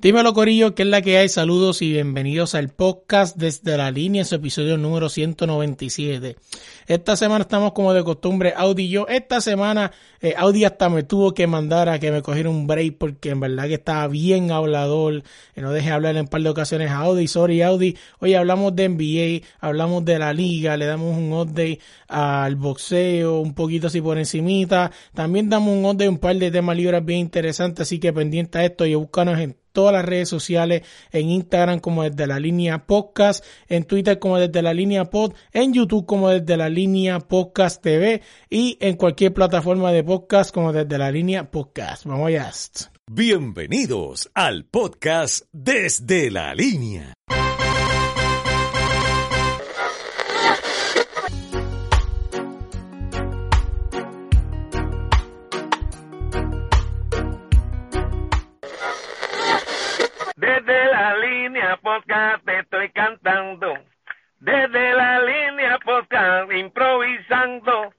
Dímelo Corillo, ¿qué es la que hay? Saludos y bienvenidos al podcast desde la línea, su episodio número 197. Esta semana estamos como de costumbre, Audi y yo. Esta semana eh, Audi hasta me tuvo que mandar a que me cogiera un break porque en verdad que estaba bien hablador. Que no dejé hablar en un par de ocasiones a Audi. Sorry Audi. Oye, hablamos de NBA, hablamos de la liga, le damos un update al boxeo, un poquito así por encimita. También damos un update, un par de temas libres bien interesantes, así que pendiente a esto y búscanos en todas las redes sociales, en Instagram como desde la línea podcast, en Twitter como desde la línea pod, en YouTube como desde la línea podcast TV y en cualquier plataforma de podcast como desde la línea podcast. Vamos allá. Bienvenidos al podcast desde la línea. Desde la línea podcast te estoy cantando. Desde la línea podcast improvisando.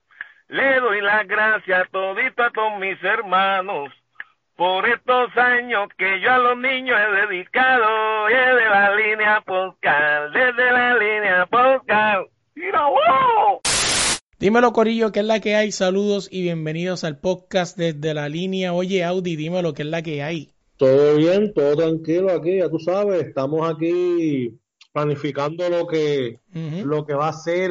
Le doy las gracias todito a todos mis hermanos por estos años que yo a los niños he dedicado. Desde la línea podcast, desde la línea podcast. ¡Mira, wow! Dímelo Corillo, ¿qué es la que hay? Saludos y bienvenidos al podcast desde la línea. Oye Audi, dímelo, ¿qué es la que hay? Todo bien, todo tranquilo aquí, ya tú sabes, estamos aquí planificando lo que, lo que va a ser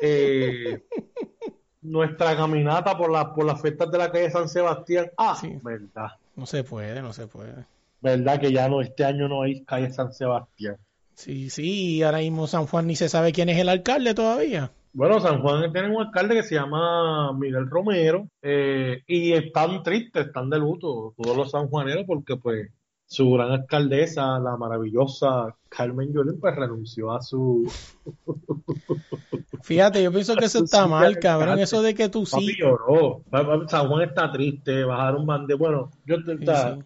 eh, nuestra caminata por las por las fiestas de la calle San Sebastián. Ah, Sí. verdad, No se puede, no se puede. verdad que ya no, este año no hay calle San Sebastián. Sí, sí, y ahora mismo San Juan ni se sabe quién es el alcalde todavía. Bueno, San Juan tiene un alcalde que se llama Miguel Romero eh, y están tristes, están de luto todos los sanjuaneros porque pues su gran alcaldesa, la maravillosa Carmen Yulín, pues renunció a su Fíjate, yo pienso que eso está mal, cabrón. Eso de que tú sí. lloró. San Juan está triste, bajaron bande. Bueno, yo Sí, sí.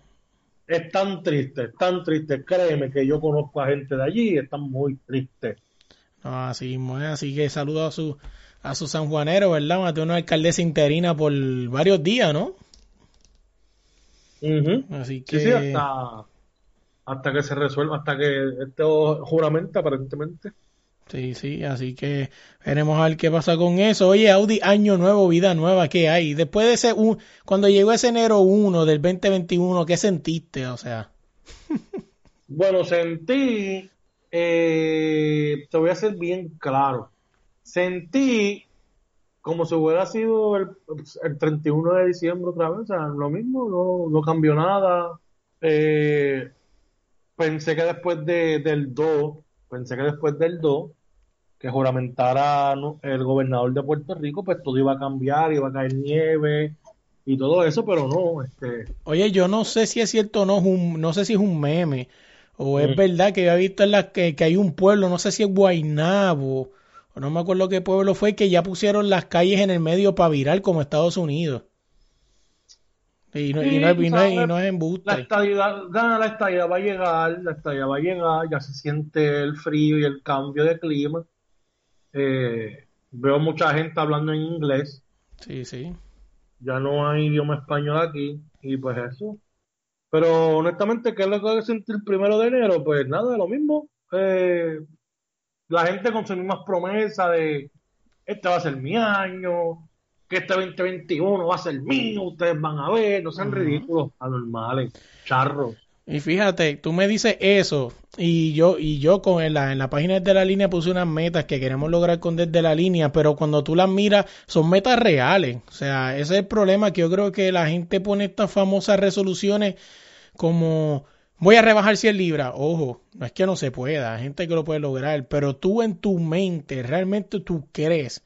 es tan triste, es tan triste. Créeme que yo conozco a gente de allí y están muy tristes. Así mismo es. Así que saludo a su, a su sanjuanero, ¿verdad? Mateo una alcaldesa interina por varios días, ¿no? Así Sí, que. sí, hasta, hasta que se resuelva, hasta que esto juramenta aparentemente. Sí, sí, así que veremos a ver qué pasa con eso. Oye, Audi, año nuevo, vida nueva, ¿qué hay? Después de ese, un- cuando llegó ese enero 1 del 2021, ¿qué sentiste? O sea, Bueno, sentí, eh, te voy a ser bien claro, sentí como si hubiera sido el, el 31 de diciembre otra vez, o sea, lo mismo, no, no cambió nada. Eh, pensé que después de, del 2, pensé que después del 2, que juramentara el gobernador de Puerto Rico, pues todo iba a cambiar, iba a caer nieve y todo eso, pero no, este, oye, yo no sé si es cierto o no, no sé si es un meme o es Mm. verdad que yo he visto en la que, que hay un pueblo, no sé si es Guaynabo o no me acuerdo qué pueblo fue, que ya pusieron las calles en el medio para virar como Estados Unidos. Y no, y Sí, no, y no es- y sabes, no es La embuste. estadidad, gana la estadidad va a llegar, la estadidad va a llegar, ya se siente el frío y el cambio de clima. Eh, veo mucha gente hablando en inglés, Sí, sí. ya no hay idioma español aquí, y pues eso. Pero honestamente, ¿qué es lo que voy a sentir el primero de enero? Pues nada, lo mismo. Eh, la gente con sus mismas promesas de este va a ser mi año, que este 2021 va a ser mío, ustedes van a ver, no sean ridículos, anormales, charros. Y fíjate, tú me dices eso y yo y yo con en la, en la página de la línea puse unas metas que queremos lograr con desde la línea, pero cuando tú las miras son metas reales. O sea, ese es el problema que yo creo que la gente pone estas famosas resoluciones como voy a rebajar 100 libras. Ojo, no es que no se pueda, hay gente que lo puede lograr, pero tú en tu mente realmente tú crees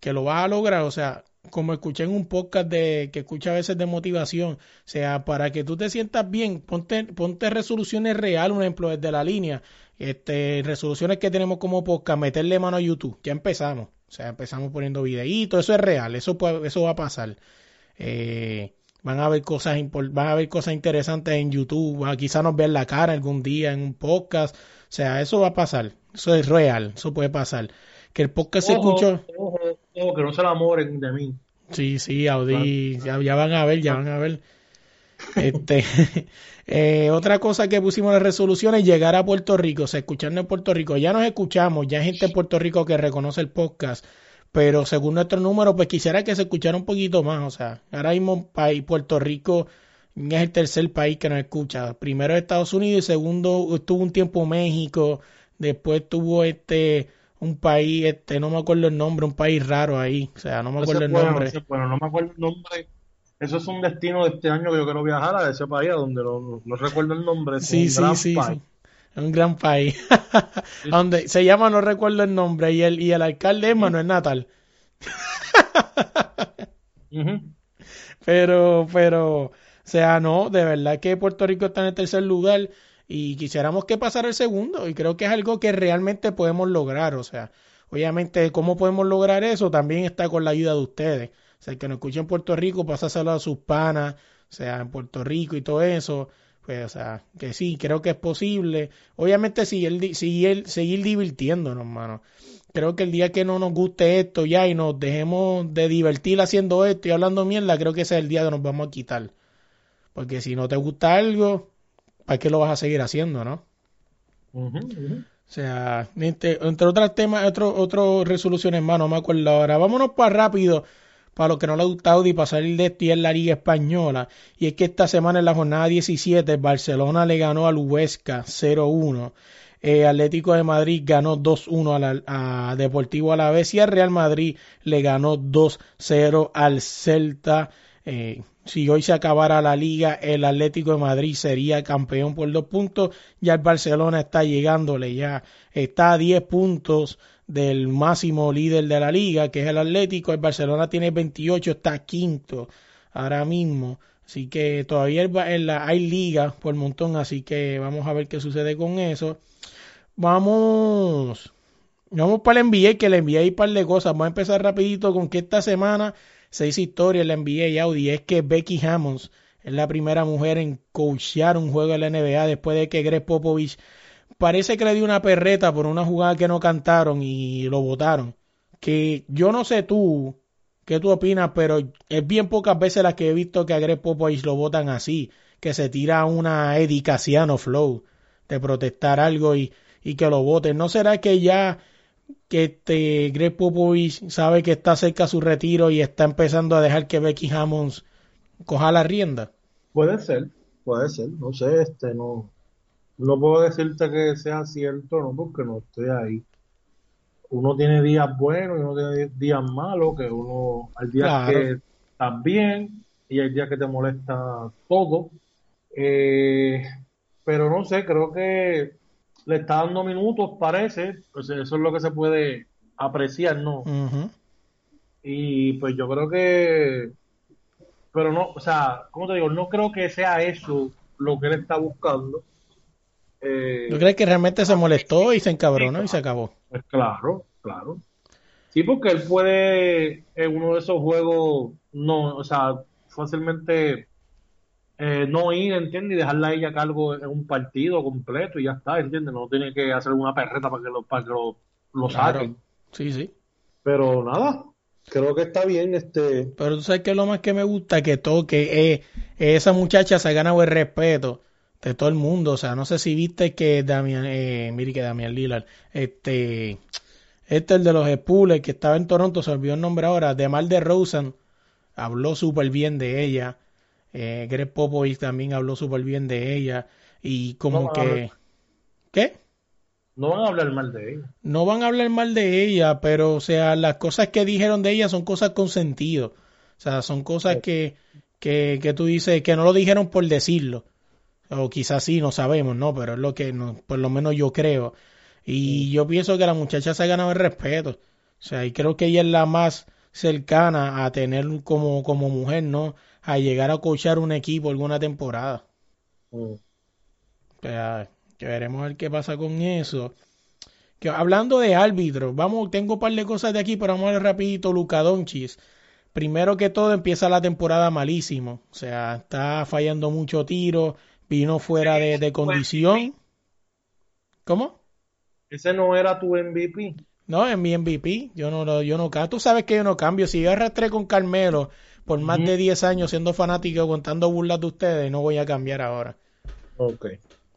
que lo vas a lograr, o sea, como escuché en un podcast de que escucha a veces de motivación, o sea, para que tú te sientas bien, ponte, ponte resoluciones reales, un ejemplo desde la línea, este, resoluciones que tenemos como podcast, meterle mano a YouTube, ya empezamos, o sea, empezamos poniendo videitos, eso es real, eso puede- eso va a pasar. Eh, van a haber cosas impor- van a haber cosas interesantes en YouTube, ah, quizás nos vean la cara algún día en un podcast, o sea, eso va a pasar, eso es real, eso puede pasar. Que el podcast se escuchó. ojo, ojo, que no se enamoren de mí. Sí, sí, Audi, ya, ya van a ver, ya van a ver. Este, Eh, otra cosa que pusimos en la resolución es llegar a Puerto Rico, o sea, en Puerto Rico. Ya nos escuchamos, ya hay gente en Puerto Rico que reconoce el podcast, pero según nuestro número, pues quisiera que se escuchara un poquito más. O sea, ahora mismo país, Puerto Rico es el tercer país que nos escucha. Primero Estados Unidos y segundo estuvo un tiempo México, después tuvo este un país, este, no me acuerdo el nombre, un país raro ahí, o sea, no me acuerdo el nombre. Bueno, no me acuerdo el nombre. Eso es un destino de este año que yo quiero viajar a ese país, donde no, recuerdo el nombre. Sí, sí, sí, sí, Un gran país. donde se llama, no recuerdo el nombre, y el, y el alcalde es Manuel Natal. Pero, pero, o sea, no, de verdad que Puerto Rico está en el tercer lugar y quisiéramos que pasara el segundo y creo que es algo que realmente podemos lograr, o sea, obviamente cómo podemos lograr eso también está con la ayuda de ustedes, o sea, el que nos escuche en Puerto Rico, pásaselo a sus panas, o sea, en Puerto Rico y todo eso, pues, o sea, que sí, creo que es posible, obviamente seguir, seguir, seguir divirtiéndonos, hermano. Creo que el día que no nos guste esto ya y nos dejemos de divertir haciendo esto y hablando mierda, creo que ese es el día que nos vamos a quitar. Porque si no te gusta algo, ¿para qué lo vas a seguir haciendo, no? O sea, entre, otros temas, otras otro resoluciones más, no me acuerdo ahora. Vámonos para rápido, para los que no le ha gustado y para salir de este en la Liga Española. Y es que esta semana en la jornada 17, Barcelona le ganó al Huesca 0-1. Eh, Atlético de Madrid ganó 2-1 a, a, Deportivo Alavés y el Real Madrid le ganó 2-0 al Celta. Eh, si hoy se acabara la liga, el Atlético de Madrid sería campeón por dos puntos. Ya el Barcelona está llegándole, ya está a 10 puntos del máximo líder de la liga, que es el Atlético. El Barcelona tiene 28, está quinto ahora mismo. Así que todavía hay liga por montón, así que vamos a ver qué sucede con eso. Vamos, vamos para el NBA, que le envié un par de cosas. Vamos a empezar rapidito con que esta semana seis historias la NBA y Audi es que Becky Hammonds es la primera mujer en coachear un juego de la NBA después de que Greg Popovich parece que le dio una perreta por una jugada que no cantaron y lo votaron. Que yo no sé tú qué tú opinas, pero es bien pocas veces las que he visto que a Greg Popovich lo votan así, que se tira una edicaciano flow de protestar algo y, y que lo voten. ¿No será que ya que este Greg Popovich sabe que está cerca su retiro y está empezando a dejar que Becky Hammonds coja la rienda. Puede ser, puede ser, no sé, este no no puedo decirte que sea cierto, no, porque no estoy ahí. Uno tiene días buenos y uno tiene días malos, que uno hay días que estás bien y hay días que te molesta todo. Eh, pero no sé, creo que le está dando minutos, parece, pues eso es lo que se puede apreciar, ¿no? Y pues yo creo que, pero no, o sea, ¿cómo te digo? No creo que sea eso lo que él está buscando. Eh, ¿Tú crees que realmente se molestó y se encabronó y se acabó? Pues claro, claro. Sí, porque él puede en uno de esos juegos, no, o sea, fácilmente eh, no ir, ¿entiendes? Y dejarla a ella a cargo en un partido completo y ya está, ¿entiendes? No tiene que hacer una perreta para que lo, para que lo, lo saquen. Sí, sí. Pero nada, creo que está bien este pero tú sabes que lo más que me gusta que toque eh, esa muchacha se ha ganado el respeto de todo el mundo o sea no sé si viste que Damian eh, mire que Damian Lillard este este el de los Spurs que estaba en Toronto se olvidó el nombre ahora de Mal de Rosen habló súper bien de ella eh, Greg Popovich también habló súper bien de ella y como que... ¿Qué? No van a hablar mal de ella. No van a hablar mal de ella, pero o sea, las cosas que dijeron de ella son cosas con sentido. O sea, son cosas que, que, que tú dices que no lo dijeron por decirlo. O quizás sí, no sabemos, ¿no? Pero es lo que no, por lo menos yo creo. Y yo pienso que la muchacha se ha ganado el respeto. O sea, y creo que ella es la más cercana a tener como, como mujer, ¿no? A llegar a coachar un equipo alguna temporada. Mm. que veremos a ver qué pasa con eso. Que, hablando de árbitros, vamos, tengo un par de cosas de aquí, pero vamos a ver rapidito Luca Donchis. Primero que todo empieza la temporada malísimo, o sea, está fallando mucho tiro, vino fuera de, condición. ¿Cómo? Ese no era tu MVP. No, es mi MVP. Yo no, yo no, tú sabes que yo no cambio. Si yo arrastré con Carmelo por más de 10 años siendo fanático contando burlas de ustedes, no voy a cambiar ahora. Ok.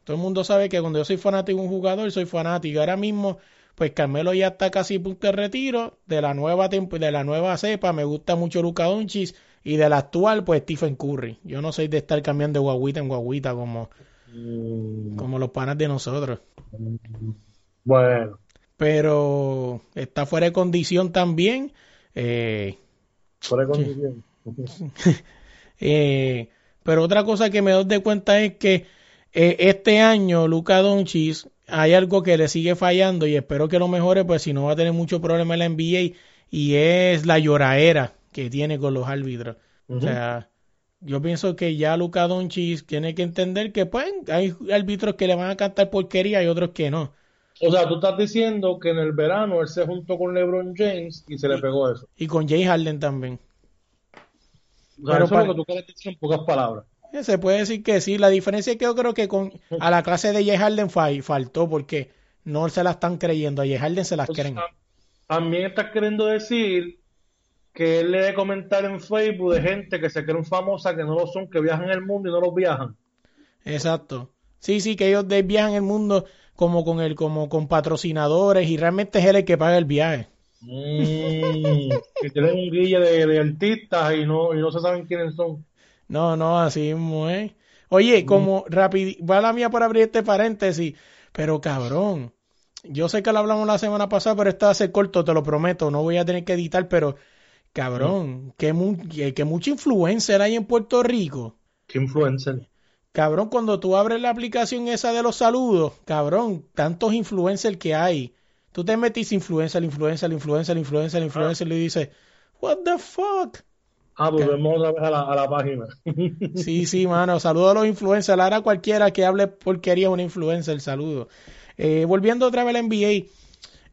Todo el mundo sabe que cuando yo soy fanático de un jugador, soy fanático. Ahora mismo, pues Carmelo ya está casi punto de retiro. De la nueva temp- de la nueva cepa, me gusta mucho Luka Doncic. Y de la actual, pues Stephen Curry. Yo no soy de estar cambiando de guaguita en guaguita como, Mm, como los panas de nosotros. Bueno, Pero está fuera de condición también. Eh, por ahí condición. Eh, pero otra cosa que me doy de cuenta es que eh, este año Luka Doncic hay algo que le sigue fallando y espero que lo mejore, pues si no va a tener mucho problema en la NBA y es la lloraera que tiene con los árbitros. O sea, yo pienso que ya Luka Doncic tiene que entender que pues hay árbitros que le van a cantar porquería y otros que no. O sea, tú estás diciendo que en el verano él se juntó con LeBron James y se le pegó eso. Y con Jay Harden también. O sea, Pero eso para- es lo que tú quieres decir en pocas palabras. Eh, Se puede decir que sí. La diferencia es que yo creo que con a la clase de Jay Harden fa- faltó porque no se la están creyendo. A Jay Harden se las O sea, creen. también estás queriendo decir que él lee comentarios en Facebook de gente que se creen famosas, que no lo son, que viajan el mundo y no los viajan. Exacto. Sí, sí, que ellos viajan el mundo como con el, como con patrocinadores y realmente es él el que paga el viaje. Mm, que tienen un guille de, de artistas y no, y no se saben quiénes son. No, no, así mismo es. Oye, como rápido, va la mía por abrir este paréntesis, pero cabrón, yo sé que lo hablamos la semana pasada, pero a ser corto, te lo prometo, no voy a tener que editar, pero cabrón, que, mu- que, que mucha influencer hay en Puerto Rico. ¿Qué influencer? Cabrón, cuando tú abres la aplicación esa de los saludos, cabrón, tantos influencers que hay. Tú te metís influencer, influencer, influencer, influencer, influencer y dices, what the fuck? Ah, volvemos otra vez a la, a la página. Sí, sí, mano. Saludo a los influencers. Ahora cualquiera que hable porquería es un influencer. Saludo. Eh, volviendo otra vez al NBA.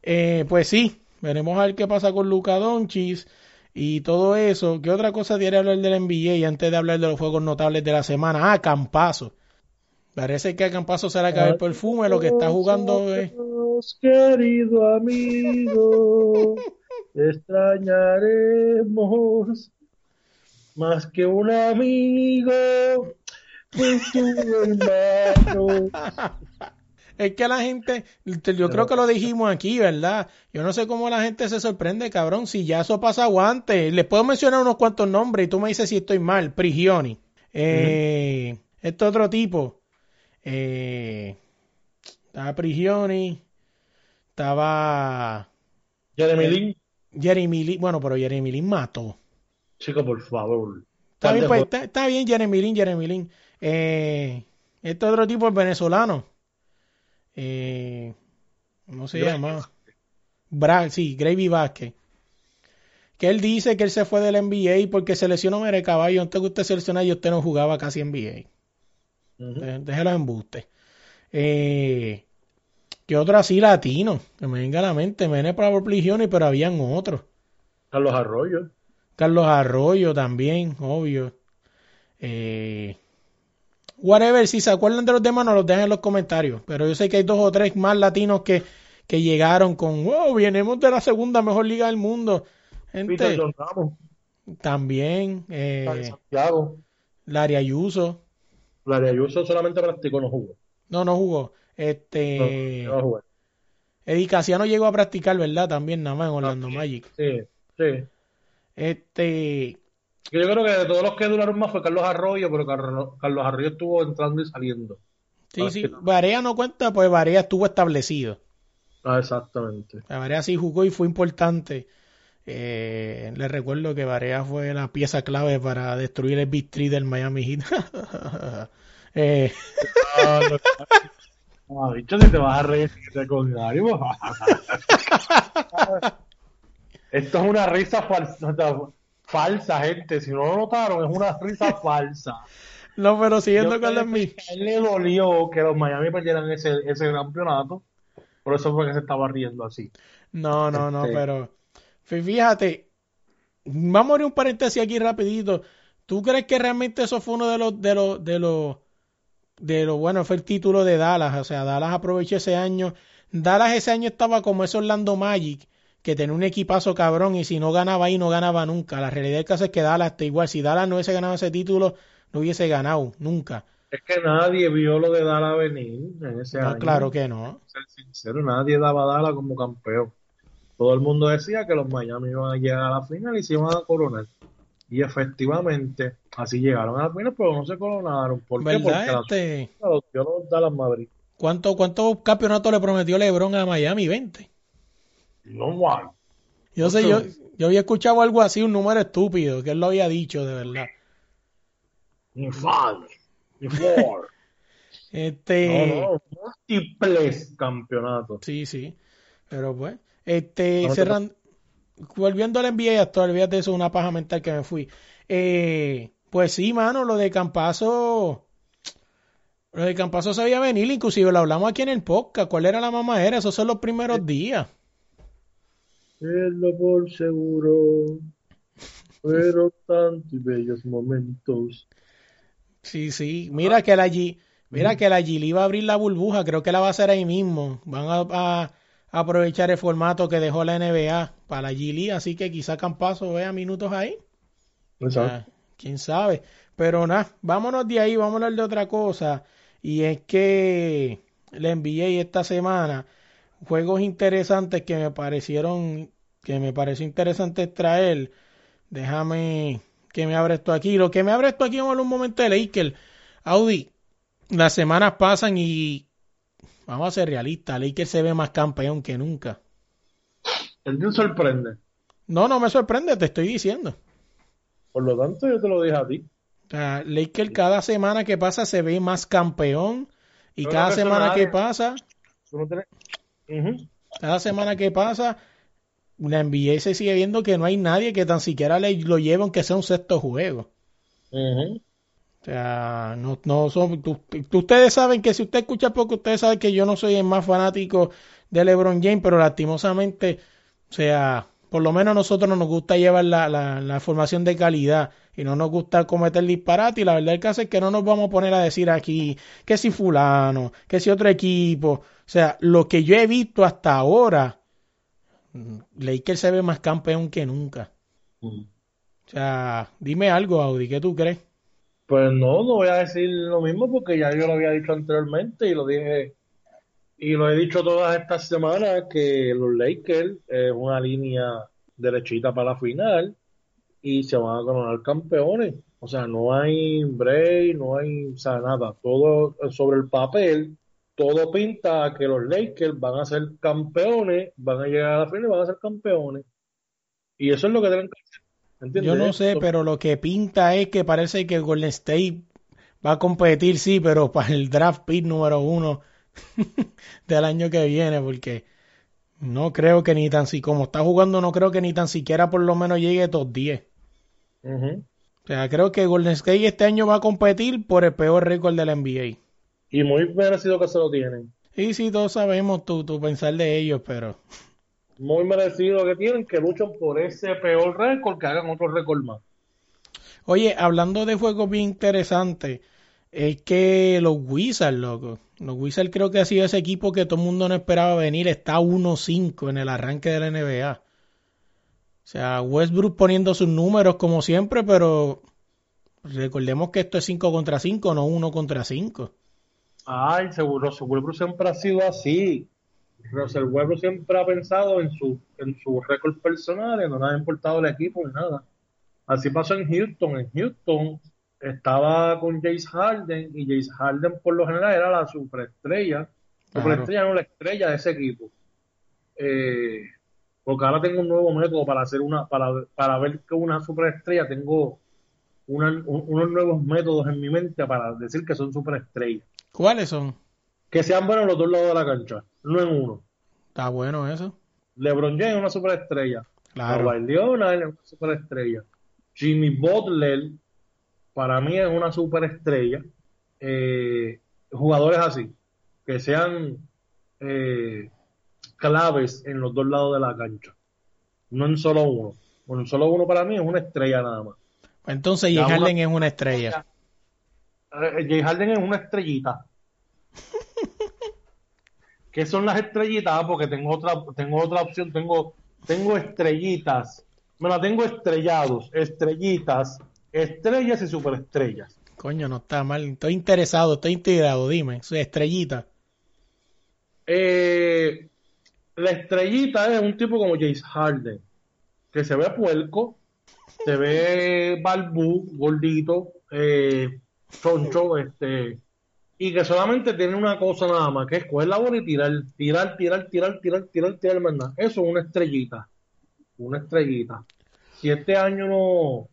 eh, pues sí, veremos a ver qué pasa con Luka Doncic y todo eso. ¿Qué otra cosa tiene hablar del NBA antes de hablar de los juegos notables de la semana? Ah, Campazo. Parece que a Campazo se le acaba el perfume. Lo que está jugando es... Querido amigo, te extrañaremos más que un amigo, pues tu hermano. Es que la gente, yo creo que lo dijimos aquí, ¿verdad? Yo no sé cómo la gente se sorprende, cabrón, si ya eso pasa antes. Les puedo mencionar unos cuantos nombres y tú me dices si estoy mal. Prigioni. Eh, Este otro tipo. Eh, estaba Prigioni. Estaba Jeremy Lin, Jeremy Lin. Bueno, pero Jeremy Lin mató. chico, por favor. Está bien, pues, jo- está, está bien Jeremy Lin, Jeremy Lin. Eh, este otro tipo es venezolano. Eh, ¿Cómo se llama? Bra sí, Gravy Vázquez. Que él dice que él se fue del NBA porque se lesionó Mere Caballo. Antes que usted se lesionara y usted no jugaba casi NBA. Ujú. Eh, Déjelo en embuste. Eh, que otro así latino? Que me venga a la mente. Me viene para Prigioni, pero habían otros. Carlos Arroyo. Carlos Arroyo también, obvio. Eh, whatever, si se acuerdan de los demás, nos los dejan en los comentarios. Pero yo sé que hay dos o tres más latinos que, que llegaron con, wow, venimos de la segunda mejor liga del mundo. Peter Gente, John Ramos. también, eh, Santiago. Ayuso, Larry Ayuso solamente practicó, no jugó. no, no jugó. No, Este, no a jugar. Eddie Casiano llegó a practicar, ¿verdad? También nada más en Orlando Magic. Sí, sí. Este, Yo creo que de todos los que duraron más fue Carlos Arroyo, pero Carlos, Arroyo estuvo entrando y saliendo. sí, sí, Varea no cuenta, pues Varea estuvo establecido. Ah, exactamente. Varea sí jugó y fue importante. Eh, les recuerdo que Varea fue la pieza clave para destruir el Big Three del Miami Heat. eh, Ah, bicho, si te vas a reír comentario. Esto es una risa falsa, falsa, gente. Si no lo notaron, es una risa falsa. no, pero siguiendo con mis. a él le dolió que los Miami perdieran ese, ese campeonato. Por eso fue que se estaba riendo así. No, no, no, Este- pero fíjate, vamos a abrir un paréntesis aquí rapidito. ¿Tú crees que realmente eso fue uno de los, de los, de los, de los, bueno, fue el título de Dallas? O sea, Dallas aprovechó ese año. Dallas ese año estaba como ese Orlando Magic, que tenía un equipazo cabrón y si no ganaba ahí no ganaba nunca. La realidad del caso es que Dallas está igual. Si Dallas no hubiese ganado ese título, no hubiese ganado nunca. Es que nadie vio lo de Dala venir en ese No, año. claro que no. Ser sincero, nadie daba a Dala como campeón. Todo el mundo decía que los Miami iban a llegar a la final y se iban a coronar. Y efectivamente, así llegaron a la final, pero no se coronaron. ¿Por qué? Porque la Este, los dio los Dallas Mavericks. ¿cuánto, ¿Cuántos campeonatos le prometió LeBron a Miami? 20. No hay. Yo sé, yo, yo había escuchado algo así, un número estúpido, que él lo había dicho, de verdad. Ni five, ni four. Este, No, no, múltiples campeonatos. sí, sí. Pero pues, este, cerrando, volviendo al NBA actual, olvídate de eso, una paja mental que me fui. Eh, pues sí, mano, lo de Campazo, lo de Campazo sabía venir, inclusive lo hablamos aquí en el podcast. ¿Cuál era la mamá era? Esos son los primeros días. Tenlo por seguro, pero tantos y bellos momentos. Sí, sí. Mira que la G, mira que la G le iba a abrir la burbuja, creo que la va a hacer ahí mismo. Van a- a aprovechar el formato que dejó la NBA para la G League, así que quizá Campazo vea minutos ahí. Ah, quién sabe. Pero nada, vámonos de ahí, vamos a hablar de otra cosa. Y es que la NBA esta semana, juegos interesantes que me parecieron, que me pareció interesante traer. Déjame que me abra esto aquí. Lo que me abre esto aquí, hablar un momento de Lakers. Audi, las semanas pasan y vamos a ser realistas. Lakers se ve más campeón que nunca. Él te sorprende. No, no me sorprende, te estoy diciendo. Por lo tanto, yo te lo dije a ti. O sea, Lakers cada semana que pasa se ve más campeón y cada semana que nadie- pasa, cada semana que pasa, la NBA se sigue viendo que no hay nadie que tan siquiera le, lo lleve aunque sea un sexto juego. O sea, no, no son, tú- tú- ustedes saben que si usted escucha poco, ustedes saben que yo no soy el más fanático de LeBron James, pero lastimosamente, o sea, por lo menos a nosotros no nos gusta llevar la, la, la formación de calidad y no nos gusta cometer disparate y la verdad el caso es que no nos vamos a poner a decir aquí que si fulano, que si otro equipo, o sea, lo que yo he visto hasta ahora, mm, Lakers se ve más campeón que nunca. Ujú. O sea, dime algo, Audi, ¿qué tú crees? Pues no, no voy a decir lo mismo porque ya yo lo había dicho anteriormente y lo dije y lo he dicho todas estas semanas que los Lakers es una línea derechita para la final y se van a coronar campeones. O sea, no hay break, no hay, o sea, nada. Todo sobre el papel, todo pinta a que los Lakers van a ser campeones, van a llegar a la final y van a ser campeones. Y eso es lo que tienen que hacer. ¿Entiendes? Yo no sé, pero lo que pinta es que parece que Golden State va a competir, sí, pero para el draft pick número uno del año que viene, porque no creo que ni tan si como está jugando, no creo que ni tan siquiera por lo menos llegue a top 10. Ujú. O sea, creo que Golden State este año va a competir por el peor récord de la NBA. Y muy merecido que se lo tienen. Y sí, todos sabemos tu, tu pensar de ellos, pero Muy merecido que tienen, que luchan por ese peor récord, que hagan otro récord más. Oye, hablando de juegos bien interesantes, es que los Wizards, loco, los Wizards creo que ha sido ese equipo que todo el mundo no esperaba venir, está 1-5 en el arranque de la NBA. O sea, Westbrook poniendo sus números como siempre, pero recordemos que esto es 5 contra 5, no 1 contra 5. Ay, seguro, seguro siempre ha sido así. Russell Westbrook siempre ha pensado en su, en su récord personal, y no le ha importado el equipo ni nada. Así pasó en Houston. En Houston estaba con Jace Harden y Jace Harden por lo general era la superestrella. Claro. Superestrella no la estrella de ese equipo. Eh, porque ahora tengo un nuevo método para hacer una, para, para ver que una superestrella tengo una- un- unos nuevos métodos en mi mente para decir que son superestrellas. ¿Cuáles son? Que sean buenos los dos lados de la cancha, no en uno. Está bueno eso. LeBron James es una superestrella. Claro. Leonard es una superestrella. Jimmy Butler, para mí, es una superestrella. Eh, jugadores así, que sean eh, claves en los dos lados de la cancha. No en solo uno. Bueno, en solo uno para mí es una estrella nada más. Entonces, una- Harden es una estrella. Eh, Jay Harden es una estrellita. ¿Qué son las estrellitas? Porque tengo otra, tengo otra opción, tengo, tengo estrellitas. Me la tengo estrellados, estrellitas, estrellas y superestrellas. Coño, no está mal. Estoy interesado, estoy integrado. Dime, estrellita. Eh, la estrellita es un tipo como Jace Harden, que se ve puerco, se ve balbú, gordito, eh, choncho, este, y que solamente tiene una cosa nada más, que es coger la bola y tirar, tirar, tirar, tirar, tirar, tirar, tirar, más nada. Eso es una estrellita, una estrellita. Si este año no,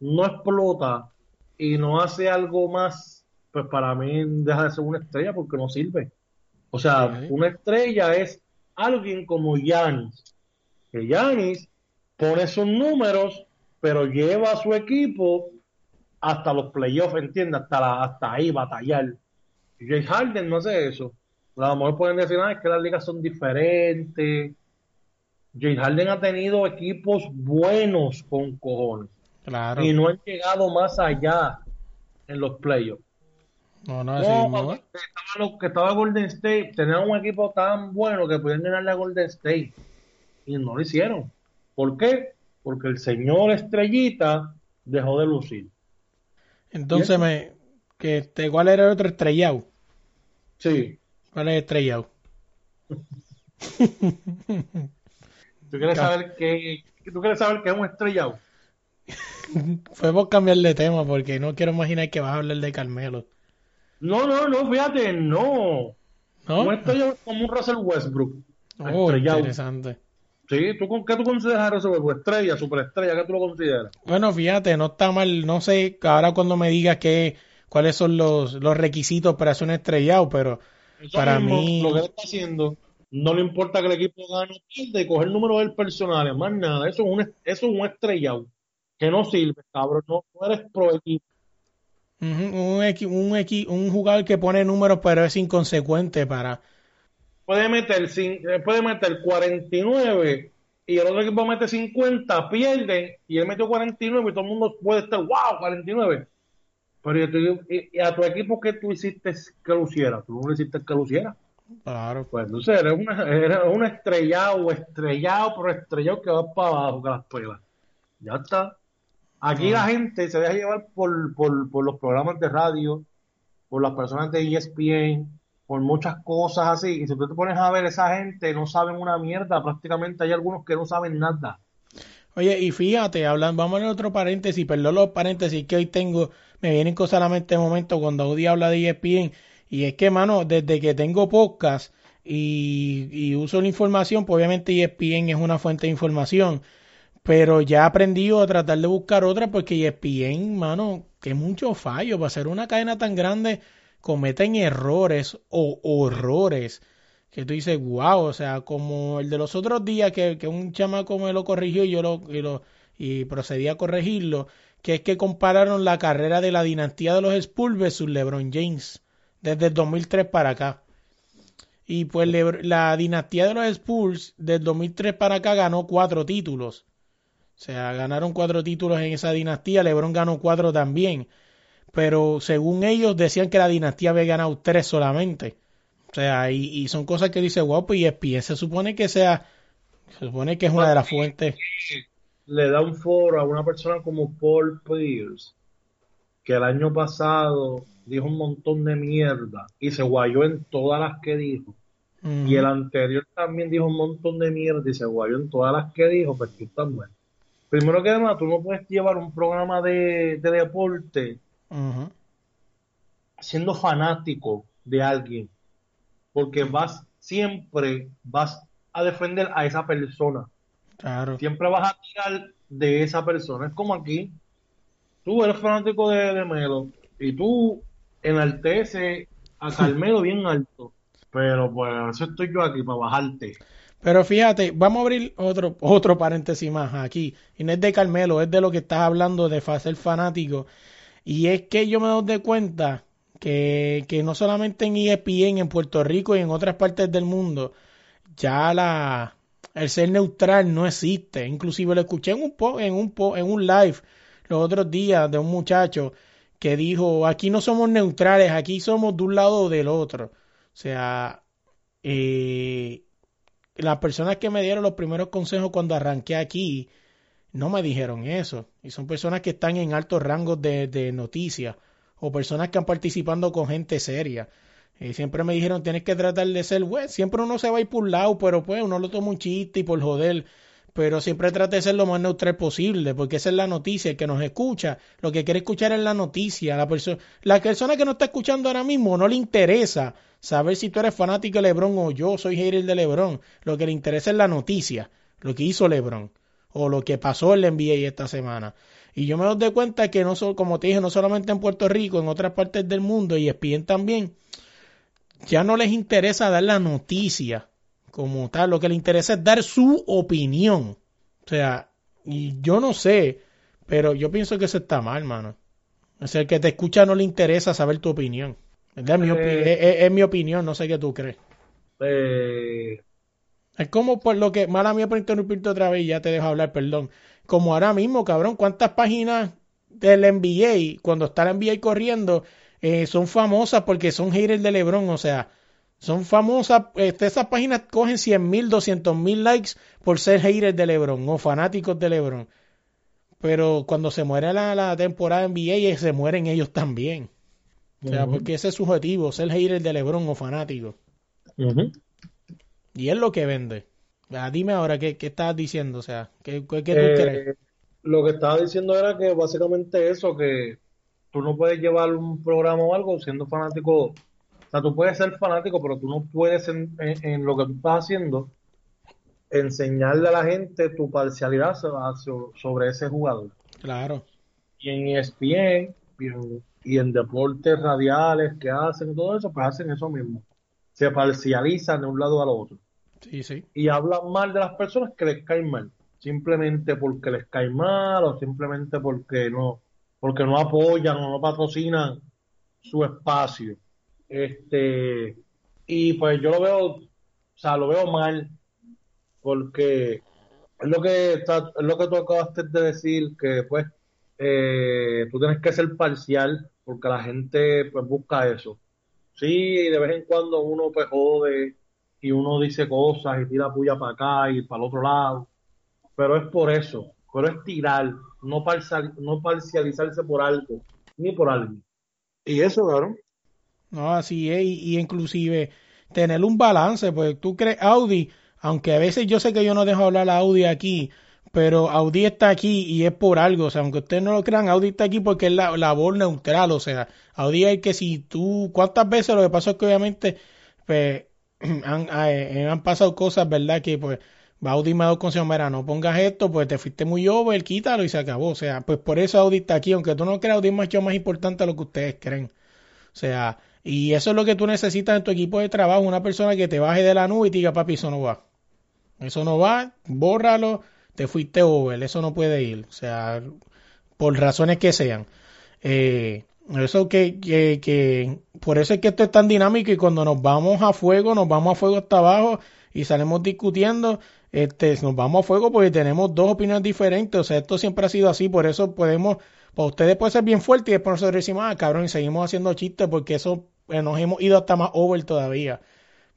no explota y no hace algo más, pues para mí deja de ser una estrella porque no sirve. O sea, Sí. una estrella es alguien como Yanis, que Yanis pone sus números, pero lleva a su equipo hasta los playoffs, ¿entiendes? Hasta, la- hasta ahí, batallar. Jay Harden no hace eso. A lo mejor pueden decir, ah, es que las ligas son diferentes. Jay Harden ha tenido equipos buenos con cojones Claro. y no han llegado más allá en los playoffs. No, no, No, que estaba Golden State, tenían un equipo tan bueno que podían ganarle a Golden State y no lo hicieron. ¿Por qué? Porque el señor Estrellita dejó de lucir. Entonces, me, que este, ¿cuál era el otro estrellado? Sí. ¿Cuál es el estrellado? ¿Tú quieres saber qué, tú quieres saber qué es un estrellado? Fue por cambiar de tema porque no quiero imaginar que vas a hablar de Carmelo. No, no, no, fíjate, no. ¿No? Un estrellado es como un Russell Westbrook. Oh, Estrellado. interesante. Sí, ¿tú con qué tú consideras a Russell Westbrook? Estrella, superestrella, ¿qué tú lo consideras? Bueno, fíjate, no está mal. No sé, ahora cuando me digas que, cuáles son los, los requisitos para ser un estrellado, pero Eso Para mismo, mí- lo que él está haciendo, no le importa que el equipo gane o pierda y coger el número del personal, más nada. Eso es un, eso es un estrellado que no sirve, cabrón. No, no eres pro equipo. un, equi- un, equi- un jugador que pone números pero es inconsecuente para... Puede meter, eh, puede meter 49 y el otro equipo mete 50, pierde y él metió 49 y todo el mundo puede estar, wow, 49. Pero y, tú- y- y a tu equipo que tú hiciste que luciera, tú no le hiciste que luciera. Claro. Pues entonces eres, una, eres un estrellado, estrellado, pero estrellado que va para abajo con las pelas. Ya está. Aquí la gente se deja llevar por, por, por los programas de radio, por las personas de ESPN, por muchas cosas así. Y si tú te pones a ver, esa gente no saben una mierda. Prácticamente hay algunos que no saben nada. Oye, y fíjate, hablan, vamos a otro paréntesis, perdón los paréntesis que hoy tengo, me vienen cosas a la mente de momento cuando Audi habla de ESPN, y es que, mano, desde que tengo podcast y, y uso la información, pues obviamente ESPN es una fuente de información, pero ya he aprendido a tratar de buscar otra porque ESPN, mano, que mucho fallo, para ser una cadena tan grande, cometen errores o horrores que tú dices, wow, o sea, como el de los otros días que, que un chamaco me lo corrigió y yo lo, y procedí a corregirlo, que es que compararon la carrera de la dinastía de los Spurs versus LeBron James desde el 2003 para acá. Y pues la dinastía de los Spurs del 2003 para acá ganó cuatro títulos. O sea, ganaron cuatro títulos en esa dinastía, LeBron ganó cuatro también. Pero según ellos decían que la dinastía había ganado tres solamente. O sea, y, y son cosas que dice guapo y ESPN se supone que sea, se supone que es una de las fuentes. Le da un foro a una persona como Paul Pierce, que el año pasado dijo un montón de mierda y se guayó en todas las que dijo. Y el anterior también dijo un montón de mierda y se guayó en todas las que dijo, pues tú estás mal. Primero que nada, tú no puedes llevar un programa de, de deporte siendo fanático de alguien, porque vas siempre vas a defender a esa persona, Claro. siempre vas a tirar de esa persona. Es como aquí, tú eres fanático de, de Melo y tú enalteces a Carmelo bien alto, pero pues eso estoy yo aquí para bajarte. Pero fíjate, vamos a abrir otro, otro paréntesis más aquí. Y no es de Carmelo, es de lo que estás hablando de ser fanático. Y es que yo me doy de cuenta que, que no solamente en ESPN, en Puerto Rico y en otras partes del mundo, ya la el ser neutral no existe. Inclusive lo escuché en un po, en un po, en un live los otros días de un muchacho que dijo, aquí no somos neutrales, aquí somos de un lado o del otro. O sea, eh, las personas que me dieron los primeros consejos cuando arranqué aquí no me dijeron eso. Y son personas que están en altos rangos de, de noticias. O personas que han participado con gente seria. Y siempre me dijeron, tienes que tratar de ser, bueno, siempre uno se va a ir por un lado, pero pues uno lo toma un chiste y por joder, pero siempre trate de ser lo más neutral posible, porque esa es la noticia, el que nos escucha, lo que quiere escuchar es la noticia, la persona, la persona que nos está escuchando ahora mismo no le interesa saber si tú eres fanático de Lebron o yo soy hater de Lebron, lo que le interesa es la noticia, lo que hizo Lebron, o lo que pasó en la NBA esta semana. Y yo me doy cuenta que no solo, como te dije, no solamente en Puerto Rico, en otras partes del mundo y ESPN también, ya no les interesa dar la noticia como tal, lo que les interesa es dar su opinión. O sea, y yo no sé, pero yo pienso que eso está mal, mano. O sea, el que te escucha no le interesa saber tu opinión. Es mi, eh, es, mi opinión, no sé qué tú crees. Eh, es como por lo que, mala mía por interrumpirte otra vez y ya te dejo hablar, perdón. Como ahora mismo, cabrón, ¿cuántas páginas del NBA, cuando está el NBA corriendo, eh, son famosas porque son haters de LeBron, o sea, son famosas, este, esas páginas cogen 100 mil, 200 mil likes por ser haters de LeBron o fanáticos de LeBron. Pero cuando se muere la, la temporada NBA, eh, se mueren ellos también. O sea, porque ese es su objetivo, ser hater de LeBron o fanático. Y es lo que vende. dime ahora, ¿qué, qué estás diciendo? O sea, ¿qué, qué, tú eh, crees? Lo que estaba diciendo era que básicamente eso, que tú no puedes llevar un programa o algo siendo fanático. O sea, tú puedes ser fanático, pero tú no puedes en, lo que tú estás haciendo enseñarle a la gente tu parcialidad sobre ese jugador. Claro. Y en ESPN y en, y en deportes radiales que hacen todo eso, pues hacen eso mismo. Se parcializan de un lado al otro. Y hablan mal de las personas que les caen mal. Simplemente porque les cae mal o simplemente porque no porque no apoyan o no patrocinan su espacio. Este, y pues yo lo veo, o sea, lo veo mal, porque es lo que es lo que tú acabaste de decir, que pues eh, tú tienes que ser parcial, porque la gente pues busca eso. Sí, de vez en cuando uno pues jode y uno dice cosas y tira puya para acá y para el otro lado, pero es por eso, pero es tirar, no, no parcializarse por algo, ni por alguien. Y eso, claro. No, así es, y, inclusive tener un balance, pues tú crees Audi, aunque a veces yo sé que yo no dejo hablar a Audi aquí, pero Audi está aquí y es por algo, o sea, aunque ustedes no lo crean, Audi está aquí porque es la, la voz neutral, o sea, Audi hay que si tú, ¿cuántas veces lo que pasó es que obviamente, pues, han, eh, han pasado cosas, ¿verdad? Que pues Audi me ha dado consejo, mira, no pongas esto, pues te fuiste muy over, quítalo y se acabó. O sea, pues por eso Audi está aquí, aunque tú no creas, Audi es mucho más importante de lo que ustedes creen. O sea, y eso es lo que tú necesitas en tu equipo de trabajo, una persona que te baje de la nube y te diga, papi, eso no va. Eso no va, bórralo, te fuiste over, eso no puede ir. O sea, por razones que sean. Eh, eso que, que, que, por eso es que esto es tan dinámico y cuando nos vamos a fuego, nos vamos a fuego hasta abajo y salimos discutiendo, este, nos vamos a fuego porque tenemos dos opiniones diferentes. O sea, esto siempre ha sido así, por eso podemos, para ustedes puede ser bien fuerte y después nosotros decimos, ah, cabrón, y seguimos haciendo chistes porque eso eh, nos hemos ido hasta más over todavía.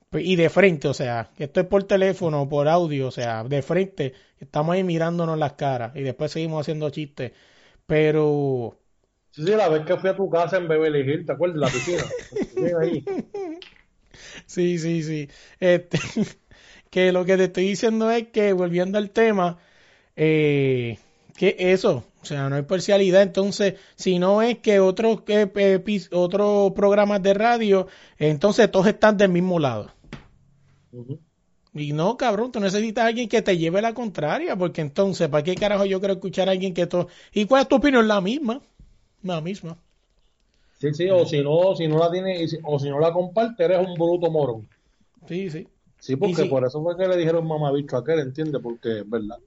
Pues, y de frente, o sea, esto es por teléfono, por audio, o sea, de frente, estamos ahí mirándonos las caras y después seguimos haciendo chistes. Pero. Sí, sí, la vez que fui a tu casa en Beverly Hills, ¿te acuerdas? La piscina. ahí. Sí, sí, sí. Este, que lo que te estoy diciendo es que, volviendo al tema, eh, que eso, o sea, no hay parcialidad. Entonces, si no es que otros eh, otros programas de radio, entonces todos están del mismo lado. Y no, cabrón, tú necesitas a alguien que te lleve la contraria, porque entonces, ¿para qué carajo yo quiero escuchar a alguien que todo... ¿Y cuál es tu opinión? La misma, la misma. Sí, sí, o si no, si no la tiene, o si no la comparte, eres un bruto morón. Sí, sí. Sí, porque por eso fue que le dijeron mamabicho a aquel, ¿entiendes? Porque es verdad.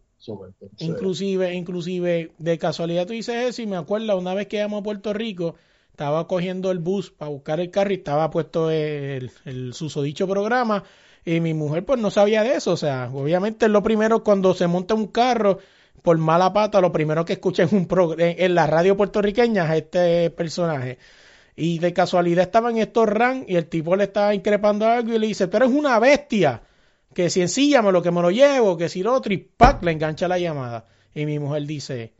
inclusive, inclusive, de casualidad tú dices eso y me acuerdo una vez que íbamos a Puerto Rico, estaba cogiendo el bus para buscar el carro y estaba puesto el, el susodicho programa y mi mujer pues no sabía de eso, o sea, obviamente lo primero cuando se monta un carro por mala pata, lo primero que escucha en, un en la radio puertorriqueña es este personaje. Y de casualidad estaba en estos ran y el tipo le estaba increpando algo y le dice, tú eres una bestia, que si ensíllame lo que me lo llevo, que si lo otro, y ¡pac! le engancha la llamada. Y mi mujer dice,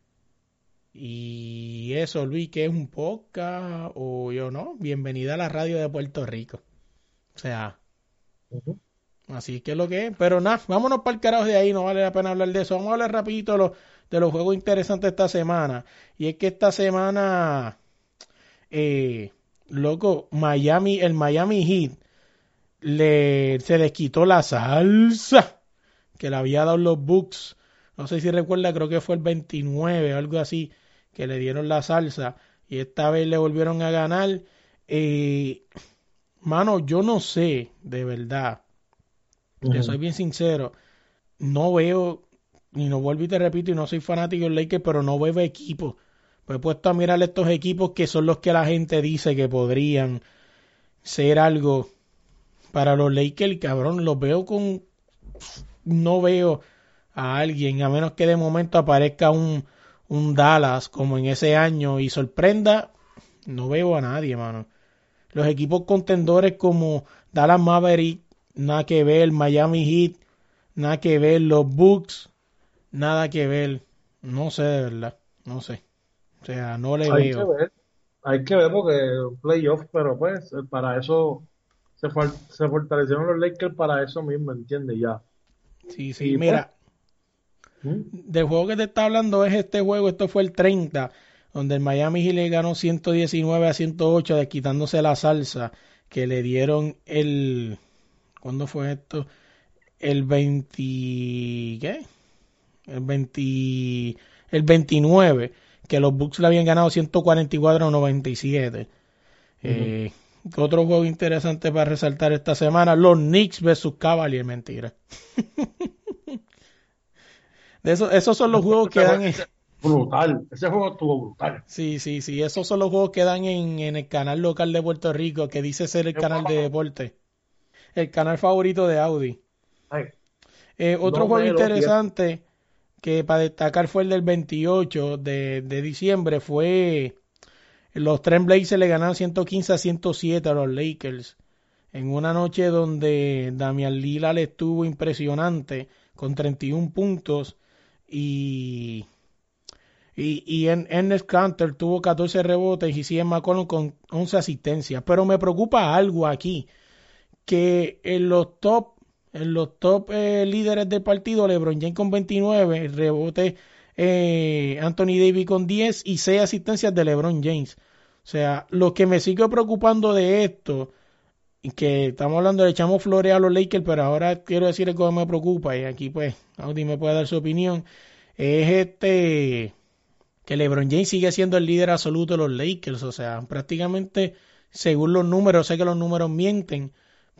Y eso, Luis, que es un podcast o yo no, bienvenida a la radio de Puerto Rico. O sea. Así que es lo que es. Pero nada, vámonos para el carajo de ahí, no vale la pena hablar de eso. Vamos a hablar rapidito de los, de los juegos interesantes esta semana. Y es que esta semana, eh, loco, Miami, el Miami Heat le, se les quitó la salsa que le había dado los Bucks. No sé si recuerda, creo que fue el 29 o algo así, que le dieron la salsa. Y esta vez le volvieron a ganar. Eh, mano, yo no sé, de verdad. Te soy bien sincero. No veo, y no vuelvo y te repito, y no soy fanático del Lakers, pero no veo equipos. Pues he puesto a mirar estos equipos que son los que la gente dice que podrían ser algo para los Lakers, cabrón, los veo con... No veo a alguien, a menos que de momento aparezca un, un Dallas como en ese año y sorprenda, no veo a nadie, mano. Los equipos contendores como Dallas Maverick, nada que ver, Miami Heat, nada que ver, los Bucks, nada que ver. No sé de verdad, no sé. O sea, no le Hay que ver, hay que ver porque playoff, pero pues para eso se, fortalecieron los Lakers para eso mismo, ¿entiendes? Ya. Sí, sí, Y mira, ¿Mm? del juego que te está hablando es este juego, esto fue el 30, donde el Miami Heat le ganó 119 a 108, desquitándose la salsa que le dieron el... ¿Cuándo fue esto? El 20... ¿Qué? El 20... El 29, que los Bucks le habían ganado 144 a 97. Eh, otro juego interesante para resaltar esta semana, los Knicks versus Cavaliers, mentira. De eso, esos son los juegos que dan en... Brutal, ese juego estuvo brutal. Sí, sí, sí, esos son los juegos que dan en, en el canal local de Puerto Rico, que dice ser el canal de deporte. El canal favorito de Audi. Ay, Eh, otro No juego interesante que para destacar fue el del 28 de, de diciembre, fue los Blazers le ganaron 115 a 107 a los Lakers en una noche donde Damian Lillard estuvo impresionante con 31 puntos y y, y en Ernest Canter tuvo 14 rebotes y CM McCollum con 11 asistencias. Pero me preocupa algo aquí, que en los top, en los top eh, líderes del partido, LeBron James con 29, rebote eh, Anthony Davis con 10 y 6 asistencias de LeBron James. O sea, lo que me sigue preocupando de esto, que estamos hablando, le echamos flores a los Lakers, pero ahora quiero decir algo que me preocupa, y aquí pues Audi me puede dar su opinión, es este que LeBron James sigue siendo el líder absoluto de los Lakers, o sea, prácticamente según los números, sé que los números mienten,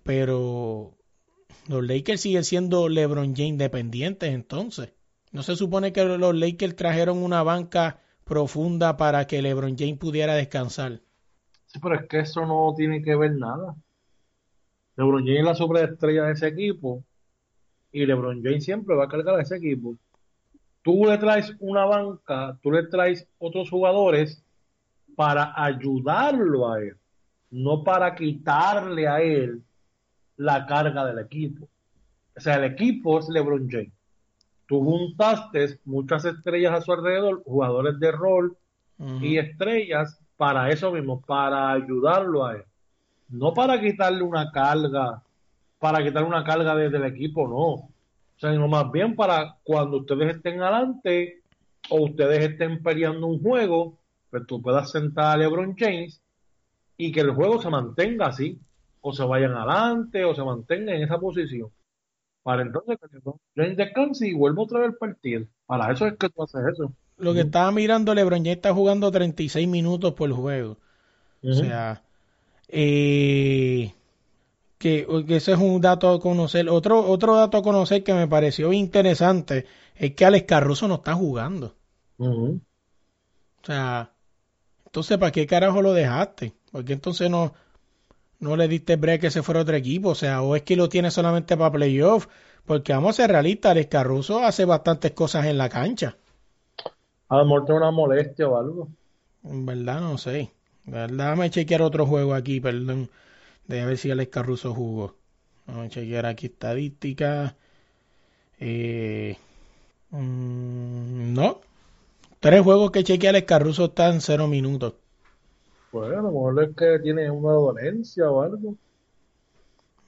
pero los Lakers siguen siendo LeBron James dependientes entonces. No se supone que los Lakers trajeron una banca profunda para que LeBron James pudiera descansar. sí, pero es que eso no tiene que ver nada. LeBron James es la superestrella de ese equipo y LeBron James siempre va a cargar a ese equipo. Tú le traes una banca, tú le traes otros jugadores para ayudarlo a él, no para quitarle a él la carga del equipo. O sea, el equipo es LeBron James. Tú juntaste muchas estrellas a su alrededor, jugadores de rol y estrellas para eso mismo, para ayudarlo a él. No para quitarle una carga, para quitarle una carga desde el equipo, no. O sea, sino más bien para cuando ustedes estén adelante o ustedes estén peleando un juego, pues tú puedas sentar a LeBron James y que el juego se mantenga así, o se vayan adelante o se mantenga en esa posición. Para entonces que James descanse y vuelva otra vez al partido. Para eso es que tú haces eso. Lo que estaba mirando, LeBron James está jugando 36 minutos por juego. O sea, eh, que, que ese es un dato a conocer. Otro, otro dato a conocer que me pareció interesante es que Alex Caruso no está jugando. O sea, entonces, ¿para qué carajo lo dejaste? Porque entonces no, no le diste break que se fuera otro equipo. O sea, o es que lo tiene solamente para playoff. Porque vamos a ser realistas, Alex Caruso hace bastantes cosas en la cancha. A lo mejor una molestia o algo. En verdad no sé. Déjame chequear otro juego aquí, perdón. De ver si Alex Caruso jugó. Vamos a chequear aquí estadísticas. Eh, mm, no. tres juegos que chequear el Caruso está en cero minutos. Bueno, a lo mejor es que tiene una dolencia o algo.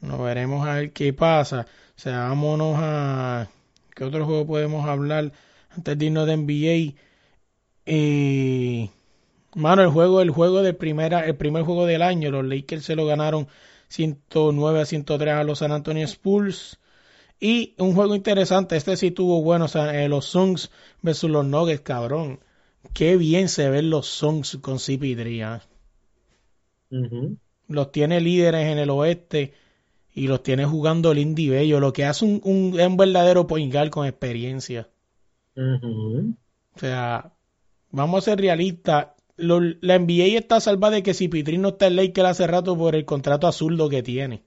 No veremos a ver qué pasa. O sea, vámonos a. ¿Qué otro juego podemos hablar antes de irnos de NBA? Eh, mano, el juego, el juego de primera, el primer juego del año, los Lakers se lo ganaron 109 a 103 a los San Antonio Spurs. Y un juego interesante, este sí tuvo bueno, o eh, los Suns versus los Nuggets, cabrón. Qué bien se ven los Suns con CP3. Los tiene líderes en el oeste y los tiene jugando Lindy Bello, lo que hace un, un, verdadero point guard con experiencia. O sea, vamos a ser realistas. Lo- la NBA está salvada de que si no está en Lakers hace rato por el contrato azuldo que tiene.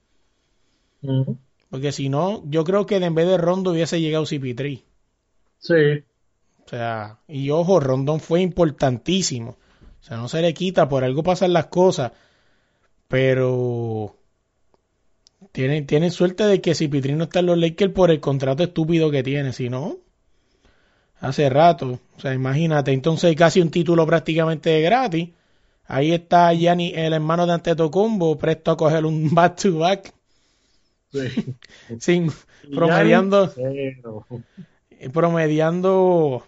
Porque si no, yo creo que en vez de Rondo hubiese llegado CP3. Sí. O sea, y ojo, Rondón fue importantísimo. O sea, no se le quita, por algo pasan las cosas. Pero tienen, tienen suerte de que si Pitrin no está en los Lakers por el contrato estúpido que tiene. Si no, hace rato. O sea, imagínate, entonces casi un título prácticamente gratis. Ahí está Gianni, el hermano de Antetokounmpo, presto a coger un back-to-back. Sí. sin, promediando, promediando,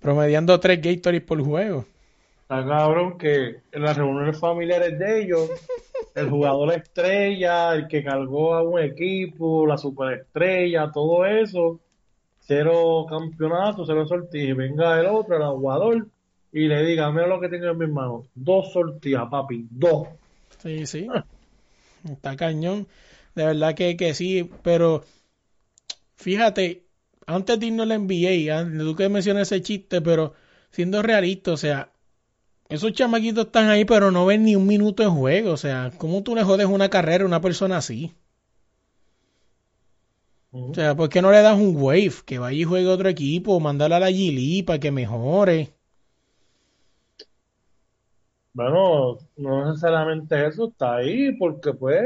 promediando tres Gatorades por juego. Está cabrón que en las reuniones familiares de ellos, el jugador estrella, el que cargó a un equipo, la superestrella, todo eso, cero campeonato, cero sortijas. Venga el otro, el jugador, y le diga, mira lo que tengo en mis manos, dos sortijas, papi, dos. Sí, sí. Está cañón. De verdad que, que sí, pero fíjate, antes de irnos a la NBA, ah, tú que mencionas ese chiste, pero siendo realista, o sea, esos chamaquitos están ahí, pero no ven ni un minuto en juego. O sea, ¿cómo tú le jodes una carrera a una persona así? O sea, ¿por qué no le das un wave? Que vaya y juegue a otro equipo, mandarla a la Gili para que mejore. Bueno, no necesariamente eso está ahí, porque pues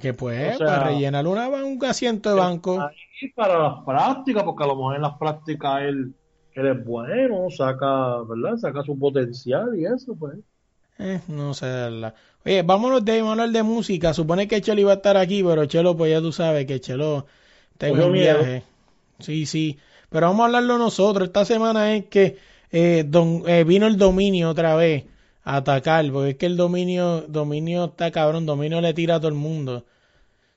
Que pues, O sea, para rellenar una, un asiento de banco. ahí para las prácticas, porque a lo mejor en las prácticas él, él es bueno, saca, ¿verdad? Saca su potencial y eso, pues. Eh, no sé, verdad. Oye, vámonos de hablar de música. Supone que Chelo iba a estar aquí, pero Chelo, pues ya tú sabes que Chelo Cogió un miedo. viaje. Sí, sí. Pero vamos a hablarlo nosotros. Esta semana es que eh, don, eh, vino el dominio otra vez a atacar, porque es que el dominio, dominio está cabrón, dominio le tira a todo el mundo.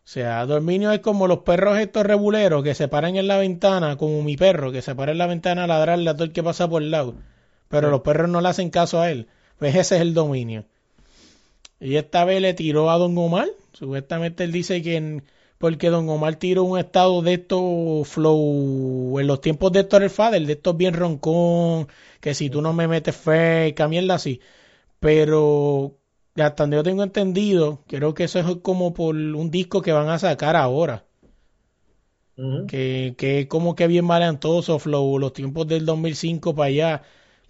O sea, dominio es como los perros estos reguleros que se paran en la ventana, como mi perro, que se para en la ventana a ladrarle a todo el que pasa por el lado. Pero los perros no le hacen caso a él. Pues ese es el dominio. Y esta vez le tiró a Don Omar. Supuestamente él dice que en- porque Don Omar tiró un estado de estos flow en los tiempos de Héctor el Fader, de estos bien roncón, que si tú no me metes fake, mierda así. Pero hasta donde yo tengo entendido, creo que eso es como por un disco que van a sacar ahora. Que, que es como que bien valiantoso, flow, los tiempos del 2005 para allá.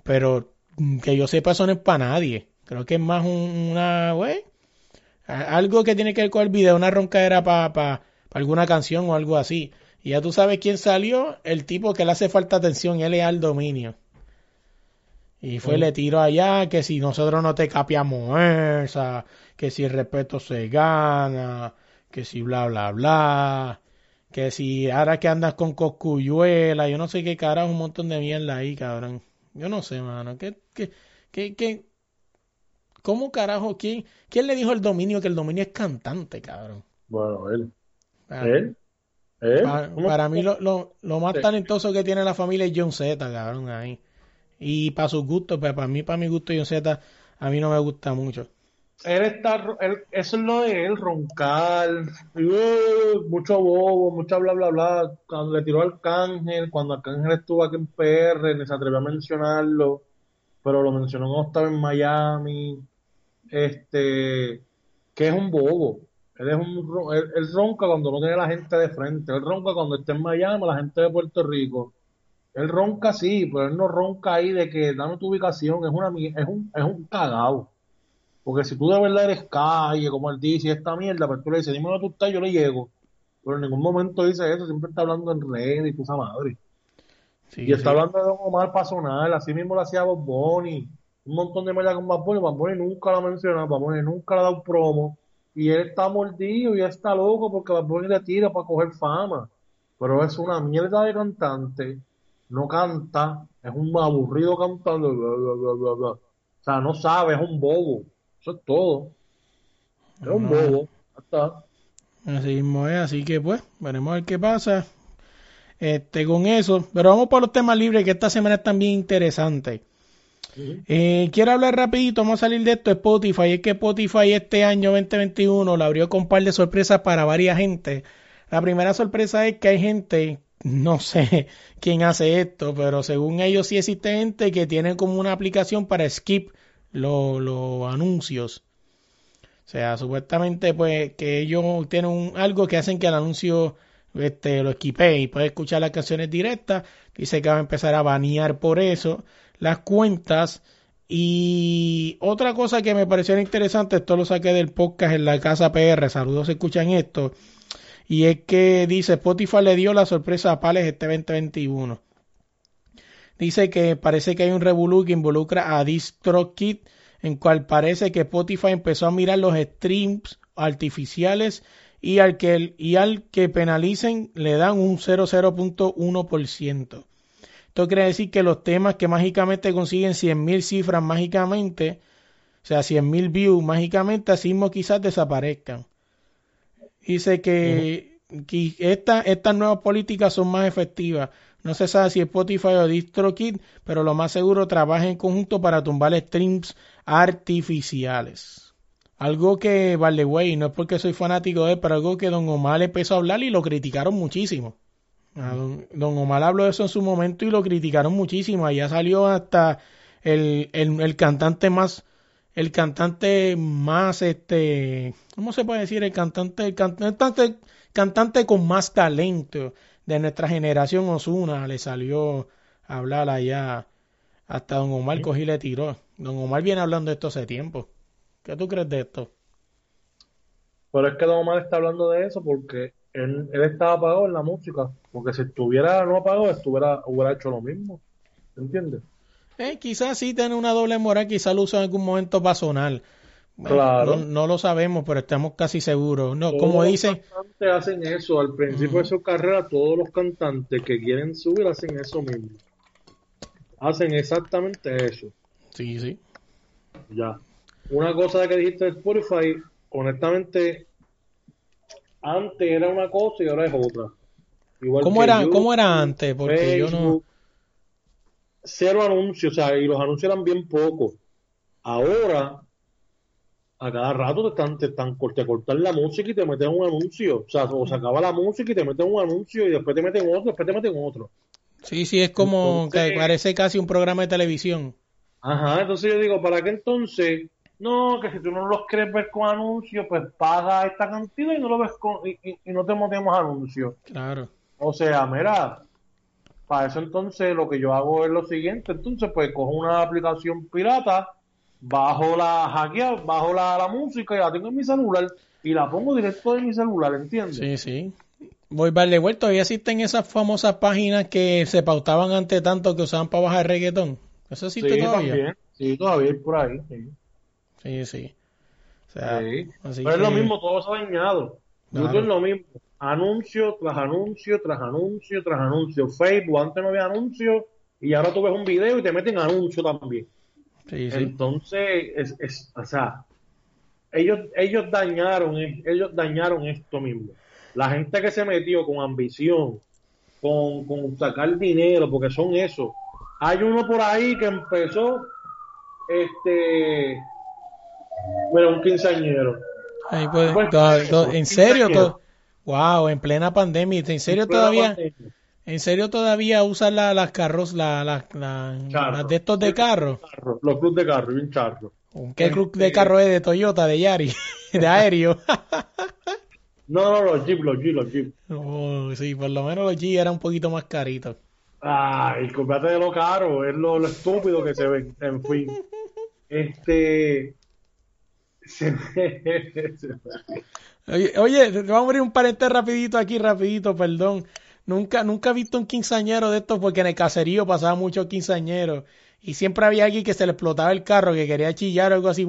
Pero mm, que yo sepa, eso no es para nadie. Creo que es más un- una, a- algo que tiene que ver con el video, una roncadera para alguna canción o algo así. Y ya tú sabes quién salió, el tipo que le hace falta atención, él es al dominio. Y fue, Mm. le tiro allá, que si nosotros no te capiamos esa, que si el respeto se gana, que si bla, bla, bla, que si ahora que andas con coscuyuela, yo no sé qué carajo, un montón de mierda ahí, cabrón. Yo no sé, mano, ¿qué, qué, qué, qué- cómo carajo, quién, quién le dijo al dominio que el dominio es cantante, cabrón? Bueno, él. Para, ¿Él? ¿Él? para- para mí lo, lo, lo más Sí. talentoso que tiene la familia es John Z, cabrón, ahí. Y para sus gustos, pero para mí, para mi gusto, John Z, a mí no me gusta mucho. Él está, eso es lo de él, roncar, uh, mucho bobo, mucha bla, bla, bla. Cuando le tiró al Arcángel, cuando Arcángel estuvo aquí en PR, ni se atrevió a mencionarlo, pero lo mencionó cuando estaba en Miami, este, que es un bobo. Él es un, él ronca cuando no tiene la gente de frente, él ronca cuando está en Miami, la gente de Puerto Rico. Él ronca sí, pero él no ronca ahí de que dame tu ubicación, es una, es un, es un cagao. Porque si tú de verdad eres calle, como él dice, esta mierda, pues tú le dices, dime dónde tú estás, yo le llego. Pero en ningún momento dice eso, siempre está hablando en red y cosa madre. Sí, y está hablando de Don Omar para sonar, así mismo lo hacía Bob Bunny, un montón de mierda con Bob Bunny, Bob Bunny nunca lo ha mencionado, Bob Bunny nunca le ha dado promo, y él está mordido y está loco porque Bob Bunny le tira para coger fama, pero es una mierda de cantante, no canta, es un aburrido cantando, bla, bla, bla, bla, bla. o sea, no sabe, es un bobo, eso es todo, es un bobo, ya está. Así mismo es, así que pues, veremos a ver qué pasa. Este, con eso, pero vamos por los temas libres que esta semana están bien interesantes. Eh, quiero hablar rapidito, vamos a salir de esto, Spotify. Es que Spotify este año 2021 lo abrió con un par de sorpresas para varias gente. La primera sorpresa es que hay gente, no sé quién hace esto, pero según ellos sí existe gente que tiene como una aplicación para skip los los anuncios. O sea, supuestamente pues que ellos tienen algo que hacen que el anuncio este, lo esquipe y puede escuchar las canciones directas. Dice que va a empezar a banear por eso las cuentas. Y otra cosa que me pareció interesante, esto lo saqué del podcast en la casa PR, saludos escuchan esto, y es que dice Spotify le dio la sorpresa a Pales este 2021. Dice que parece que hay un revolú que involucra a DistroKid, en cual parece que Spotify empezó a mirar los streams artificiales y al que, y al que penalicen le dan un 0,0.1%. Esto quiere decir que los temas que mágicamente consiguen 100.000 cifras mágicamente, o sea, 100.000 views mágicamente, así mismo quizás desaparezcan. Dice que, que esta- estas nuevas políticas son más efectivas. No se sabe si Spotify o DistroKid, pero lo más seguro trabaja en conjunto para tumbar streams artificiales. Algo que, vale, güey, no es porque soy fanático de él, pero algo que Don Omar empezó a hablar y lo criticaron muchísimo. A don, don Omar habló de eso en su momento y lo criticaron muchísimo. Allá salió hasta el, el, el cantante más, el cantante más, este, ¿cómo se puede decir? El cantante, el cantante, cantante con más talento de nuestra generación, Osuna, le salió a hablar allá. Hasta Don Omar cogí y le tiró. Don Omar viene hablando de esto hace tiempo. ¿Qué tú crees de esto? Pero es que Don Omar está hablando de eso porque él, él estaba apagado en la música. Porque si estuviera no apagado, estuviera, hubiera hecho lo mismo. ¿Entiendes? Eh, quizás sí tiene una doble moral, quizás lo usa en algún momento para sonar. Bueno, Claro. No, no lo sabemos, pero estamos casi seguros. No, Todos como los dicen, cantantes hacen eso. Al principio de su carrera, todos los cantantes que quieren subir hacen eso mismo. Hacen exactamente eso. sí, sí. Ya. Una cosa que dijiste de Spotify, honestamente, antes era una cosa y ahora es otra. Igual ¿Cómo era, YouTube, cómo era antes? Porque yo no. Cero anuncios, o sea, y los anuncios eran bien pocos. Ahora, a cada rato te están, te están te cortan la música y te meten un anuncio. O sea, o se acaba la música y te meten un anuncio y después te meten otro, después te meten otro. Sí, sí, es como Entonces- que parece casi un programa de televisión. Ajá, entonces yo digo, ¿para qué entonces? No, que si tú no los quieres ver con anuncios, pues paga esta cantidad y no lo ves con, y, y- y no te metemos anuncios. Claro. O sea, mira, para eso entonces lo que yo hago es lo siguiente, entonces pues cojo una aplicación pirata, bajo la hackea, bajo la, la música y la tengo en mi celular y la pongo directo de mi celular, ¿entiendes? Sí, sí. Voy darle vuelta. Todavía existen esas famosas páginas que se pautaban ante tanto que usaban para bajar reggaetón. Eso existe Sí, todavía. también, sí, todavía hay por ahí, sí. Sí, sí. O sea, Sí. así Pero es lo mismo, todo se ha dañado. Claro. YouTube es lo mismo. Anuncio tras anuncio, tras anuncio, tras anuncio. Facebook, antes no había anuncio y ahora tú ves un video y te meten anuncio también. Sí, sí. Entonces, es, es, o sea, ellos, ellos dañaron, ellos dañaron esto mismo. La gente que se metió con ambición, con, con sacar dinero, porque son eso. Hay uno por ahí que empezó, este, bueno, un quinceañero. Ahí puede- en serio. Wow, en plena pandemia, en serio En todavía, pandemia. en serio todavía usan la- las carros, la, la- la- las de estos de carro. Carro, Los clubes de carro, bien charro. ¿Qué club de carro es de Toyota, de Yari, de aéreo? No, no, los jeep, los jeep, los jeep. Oh, sí, por lo menos los G eran un poquito más caritos. Ay, comprate de lo caro, es lo, lo estúpido que se ven. En fin. Este. Se me- se me- Oye, oye, vamos a abrir un paréntesis rapidito aquí, rapidito, perdón. Nunca, nunca he visto un quinceañero de estos porque en el caserío pasaba mucho quinceañero y siempre había alguien que se le explotaba el carro que quería chillar o algo así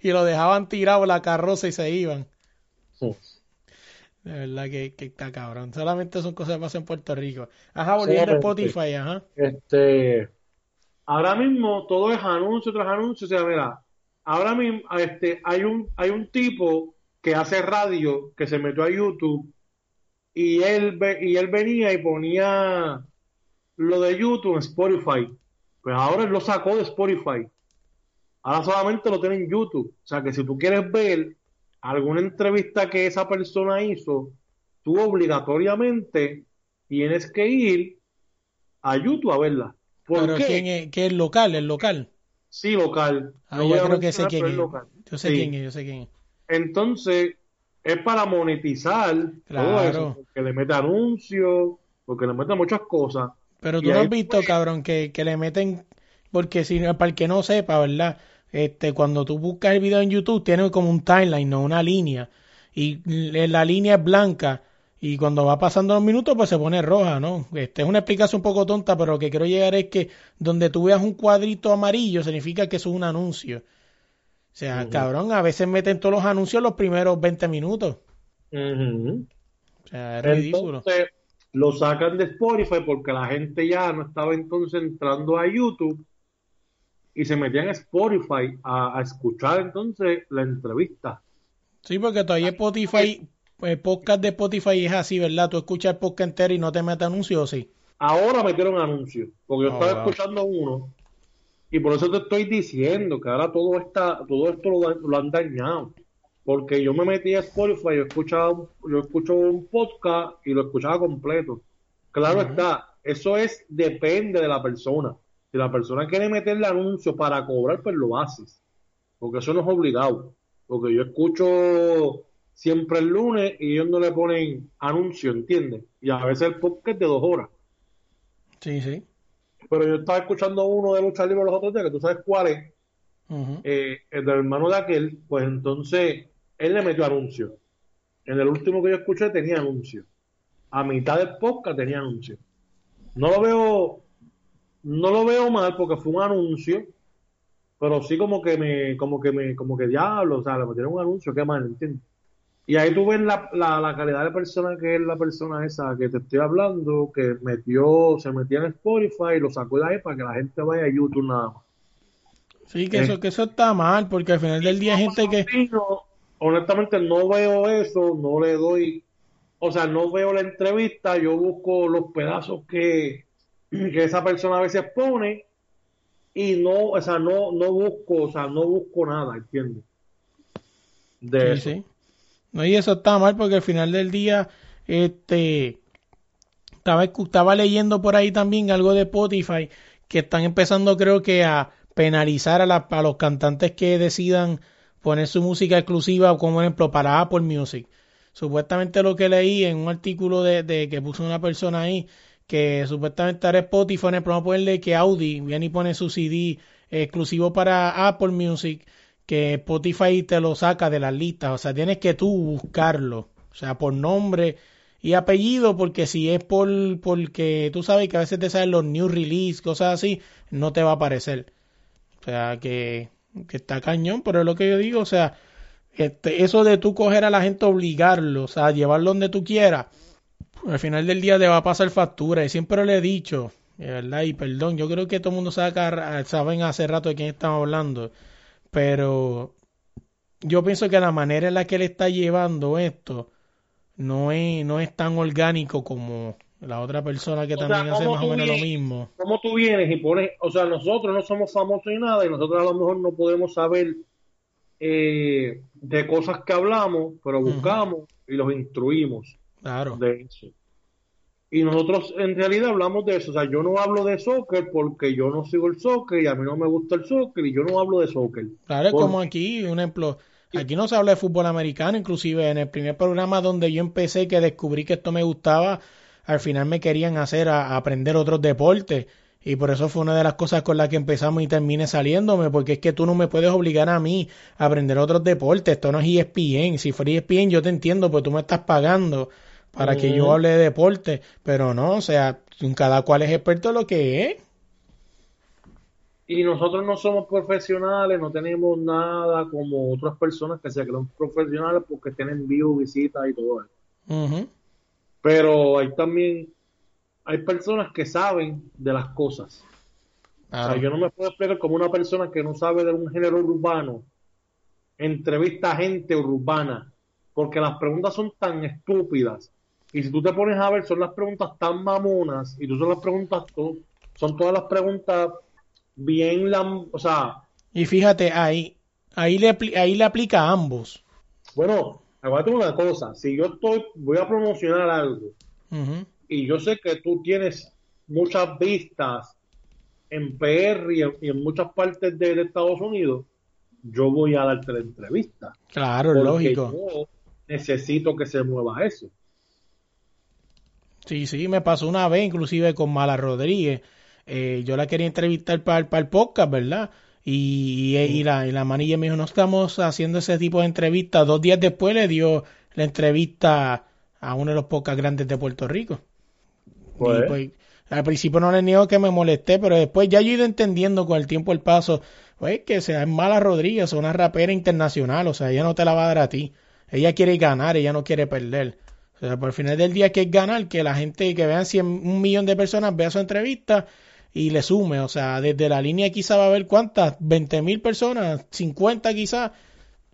y lo dejaban tirado la carroza y se iban. De verdad que, que está cabrón. Solamente son cosas que pasan en Puerto Rico. Ajá, volviendo a Spotify, ajá. Este, ahora mismo todo es anuncio tras anuncio. O sea, mira, ahora mismo este, hay, un, hay un tipo que hace radio que se metió a YouTube y él, y él venía y ponía lo de YouTube en Spotify. Pues ahora él lo sacó de Spotify. Ahora solamente lo tiene en YouTube. O sea que si tú quieres ver alguna entrevista que esa persona hizo, tú obligatoriamente tienes que ir a YouTube a verla. ¿Por Pero qué? ¿quién es, ¿qué es local? ¿El local? Sí, local. Ah, yo creo que sé quién es. Yo sé quién es, yo sé quién es. Entonces, es para monetizar todo eso, porque le mete anuncios, porque le mete muchas cosas. Pero tú no has visto, cabrón, que, que le meten, porque si para el que no sepa, ¿verdad? Este, cuando tú buscas el video en YouTube, tiene como un timeline, no una línea. Y la línea es blanca. Y cuando va pasando los minutos, pues se pone roja, ¿no? Este es una explicación un poco tonta, pero lo que quiero llegar es que donde tú veas un cuadrito amarillo, significa que eso es un anuncio. O sea, cabrón, a veces meten todos los anuncios los primeros 20 minutos. O sea, es ridículo. Entonces, lo sacan de Spotify porque la gente ya no estaba entonces entrando a YouTube y se metían a Spotify a, escuchar entonces la entrevista. Sí, porque todavía Spotify, el podcast de Spotify es así, ¿verdad? Tú escuchas el podcast entero y no te metes anuncios, ¿sí? Ahora metieron anuncios, porque yo oh, estaba escuchando uno y por eso te estoy diciendo que ahora todo está, todo esto lo, han dañado. Porque yo me metí a Spotify, yo escuchaba, yo escucho un podcast y lo escuchaba completo. Claro está, eso es, depende de la persona. Si la persona quiere meterle anuncio para cobrar, pues lo haces. Porque eso no es obligado. Porque yo escucho siempre el lunes y ellos no le ponen anuncio, ¿entiendes? Y a veces el podcast de dos horas. Sí, sí. Pero yo estaba escuchando uno de lucha libre los otros días, que tú sabes cuál es. Eh, el del hermano de aquel, pues entonces él le metió anuncio. En el último que yo escuché tenía anuncio. A mitad del podcast tenía anuncio. No lo veo no lo veo mal porque fue un anuncio, pero sí como que me, como que me, como que diablo, o sea, le metieron un anuncio, qué mal, ¿entiendes? Y ahí tú ves la, la, calidad de persona que es la persona esa que te estoy hablando, que metió, se metió en Spotify y lo sacó de ahí para que la gente vaya a YouTube nada más. Sí, que eso, que eso está mal, porque al final del día hay gente que... honestamente no veo eso, no le doy, o sea, no veo la entrevista, yo busco los pedazos que, que esa persona a veces pone y no, o sea, no, no busco, o sea, no busco nada, ¿entiendes? De sí, Sí. No, y eso está mal porque al final del día, este, estaba, estaba leyendo por ahí también algo de Spotify que están empezando creo que a penalizar a, la, a los cantantes que decidan poner su música exclusiva como ejemplo para Apple Music. Supuestamente lo que leí en un artículo de, de que puso una persona ahí que supuestamente ahora Spotify, el programa ponerle que Audi viene y pone su CD exclusivo para Apple Music, que Spotify te lo saca de las listas, o sea, tienes que tú buscarlo, o sea, por nombre y apellido, porque si es por porque tú sabes que a veces te salen los new release, cosas así, no te va a aparecer. O sea, que, que está cañón, pero es lo que yo digo, o sea, este, eso de tú coger a la gente, obligarlo, o sea, llevarlo donde tú quieras, al final del día te va a pasar factura y siempre le he dicho, ¿verdad? Y perdón, yo creo que todo el mundo sabe, saben hace rato de quién estamos hablando, pero yo pienso que la manera en la que él está llevando esto no es, no es tan orgánico como la otra persona que también hace más o menos lo mismo. Como tú vienes y pones, o sea, nosotros no somos famosos ni nada y nosotros a lo mejor no podemos saber eh, de cosas que hablamos, pero buscamos y los instruimos. Claro. De eso. Y nosotros en realidad hablamos de eso. O sea, yo no hablo de soccer porque yo no sigo el soccer y a mí no me gusta el soccer y yo no hablo de soccer. Claro, es como aquí, un ejemplo. Aquí no se habla de fútbol americano, inclusive en el primer programa donde yo empecé que descubrí que esto me gustaba, al final me querían hacer a, aprender otros deportes. Y por eso fue una de las cosas con las que empezamos y terminé saliéndome, porque es que tú no me puedes obligar a mí a aprender otros deportes. Esto no es ESPN. Si fuera ESPN yo te entiendo, pues tú me estás pagando para que yo hable de deporte, pero no, o sea, cada cual es experto en lo que es. Y nosotros no somos profesionales, no tenemos nada como otras personas que se creen profesionales porque tienen view, visitas y todo eso. Pero hay también, hay personas que saben de las cosas. O sea, yo no me puedo explicar como una persona que no sabe de un género urbano, entrevista a gente urbana, porque las preguntas son tan estúpidas. Y si tú te pones a ver, son las preguntas tan mamonas, y tú son las preguntas, son todas las preguntas bien o sea. Y fíjate, ahí, ahí le, ahí le aplica a ambos. Bueno, aguante una cosa, si yo estoy, voy a promocionar algo, y yo sé que tú tienes muchas vistas en PR y en, muchas partes de, Estados Unidos, yo voy a darte la entrevista. Claro, lógico. Yo necesito que se mueva eso. Sí, sí, me pasó una vez, inclusive con Mala Rodríguez eh, yo la quería entrevistar para, para el podcast, ¿verdad? Y, y, la, y la manilla me dijo, no estamos haciendo ese tipo de entrevistas. Dos días después le dio la entrevista a uno de los podcasts grandes de Puerto Rico. Pues, pues al principio no le niego que me molesté, pero después ya yo he ido entendiendo con el tiempo el paso, pues que sea es Mala Rodríguez, una rapera internacional, o sea, ella no te la va a dar a ti. Ella quiere ganar, ella no quiere perder. O sea, por el final del día que es ganar, que la gente, que vean 100, un millón de personas vea su entrevista y le sume. O sea, desde la línea quizá va a haber cuántas, 20 mil personas, 50 quizá,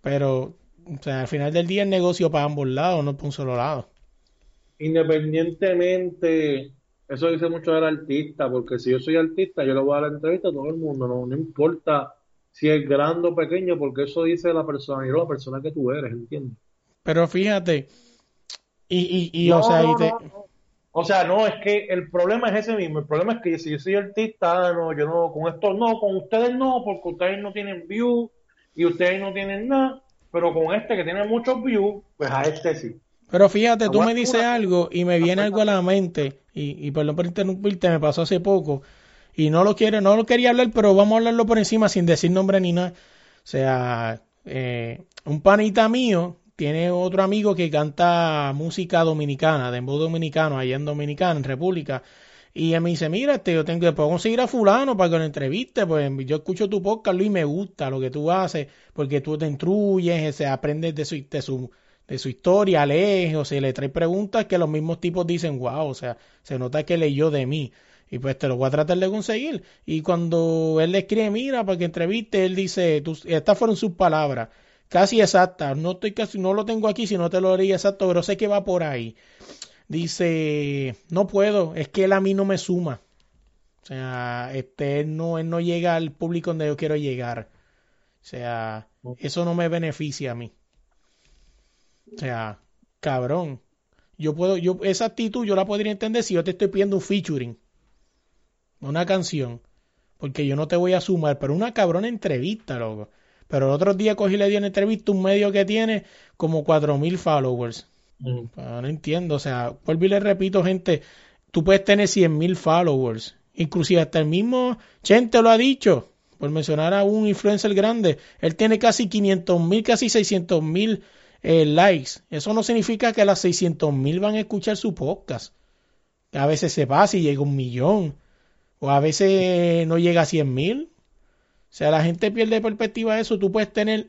pero o sea, al final del día el negocio para ambos lados, no para un solo lado. Independientemente, eso dice mucho del artista, porque si yo soy artista, yo le voy a dar la entrevista a todo el mundo, no, no importa si es grande o pequeño, porque eso dice la persona y la persona que tú eres, ¿entiendes? Pero fíjate, y, y, y o sea, y te, o sea, no, es que el problema es ese mismo. El problema es que si yo soy artista, no, yo no, con esto no, con ustedes no, porque ustedes no tienen views y ustedes no tienen nada, pero con este que tiene muchos views, pues a este sí. Pero fíjate, tú me dices algo y me viene algo a la mente, y, y perdón por interrumpirte, me pasó hace poco, y no lo quiero, no lo quería hablar, pero vamos a hablarlo por encima sin decir nombre ni nada. O sea, eh, un panita mío tiene otro amigo que canta música dominicana, de dembow dominicano, allá en Dominicana, en República. Y él me dice, mira, este, yo tengo que conseguir a fulano para que lo entreviste, pues yo escucho tu podcast, Luis, y me gusta lo que tú haces, porque tú te instruyes, se aprendes de su, de su, de su historia, lees, o sea, le trae preguntas que los mismos tipos dicen, wow, o sea, se nota que leyó de mí. Y pues te lo voy a tratar de conseguir. Y cuando él le escribe, mira, para que entreviste, él dice, estas fueron sus palabras casi exacta, no estoy casi, no lo tengo aquí, si no te lo leí exacto, pero sé que va por ahí. Dice, no puedo, es que él a mí no me suma. O sea, este no, él no llega al público donde yo quiero llegar. O sea, eso no me beneficia a mí. O sea, cabrón. Yo puedo, yo, esa actitud yo la podría entender si yo te estoy pidiendo un featuring. Una canción. Porque yo no te voy a sumar, pero una cabrona entrevista, loco. Pero el otro día cogí y le di una entrevista un medio que tiene como 4.000 followers. Mm. Ah, no entiendo, o sea, vuelvo y le repito, gente, tú puedes tener 100.000 followers. Inclusive hasta el mismo Chente lo ha dicho, por mencionar a un influencer grande. Él tiene casi 500.000, casi 600.000 eh, likes. Eso no significa que las 600.000 van a escuchar su podcast. A veces se pasa y llega un millón. O a veces no llega a 100.000. O sea, la gente pierde perspectiva de eso. Tú puedes tener,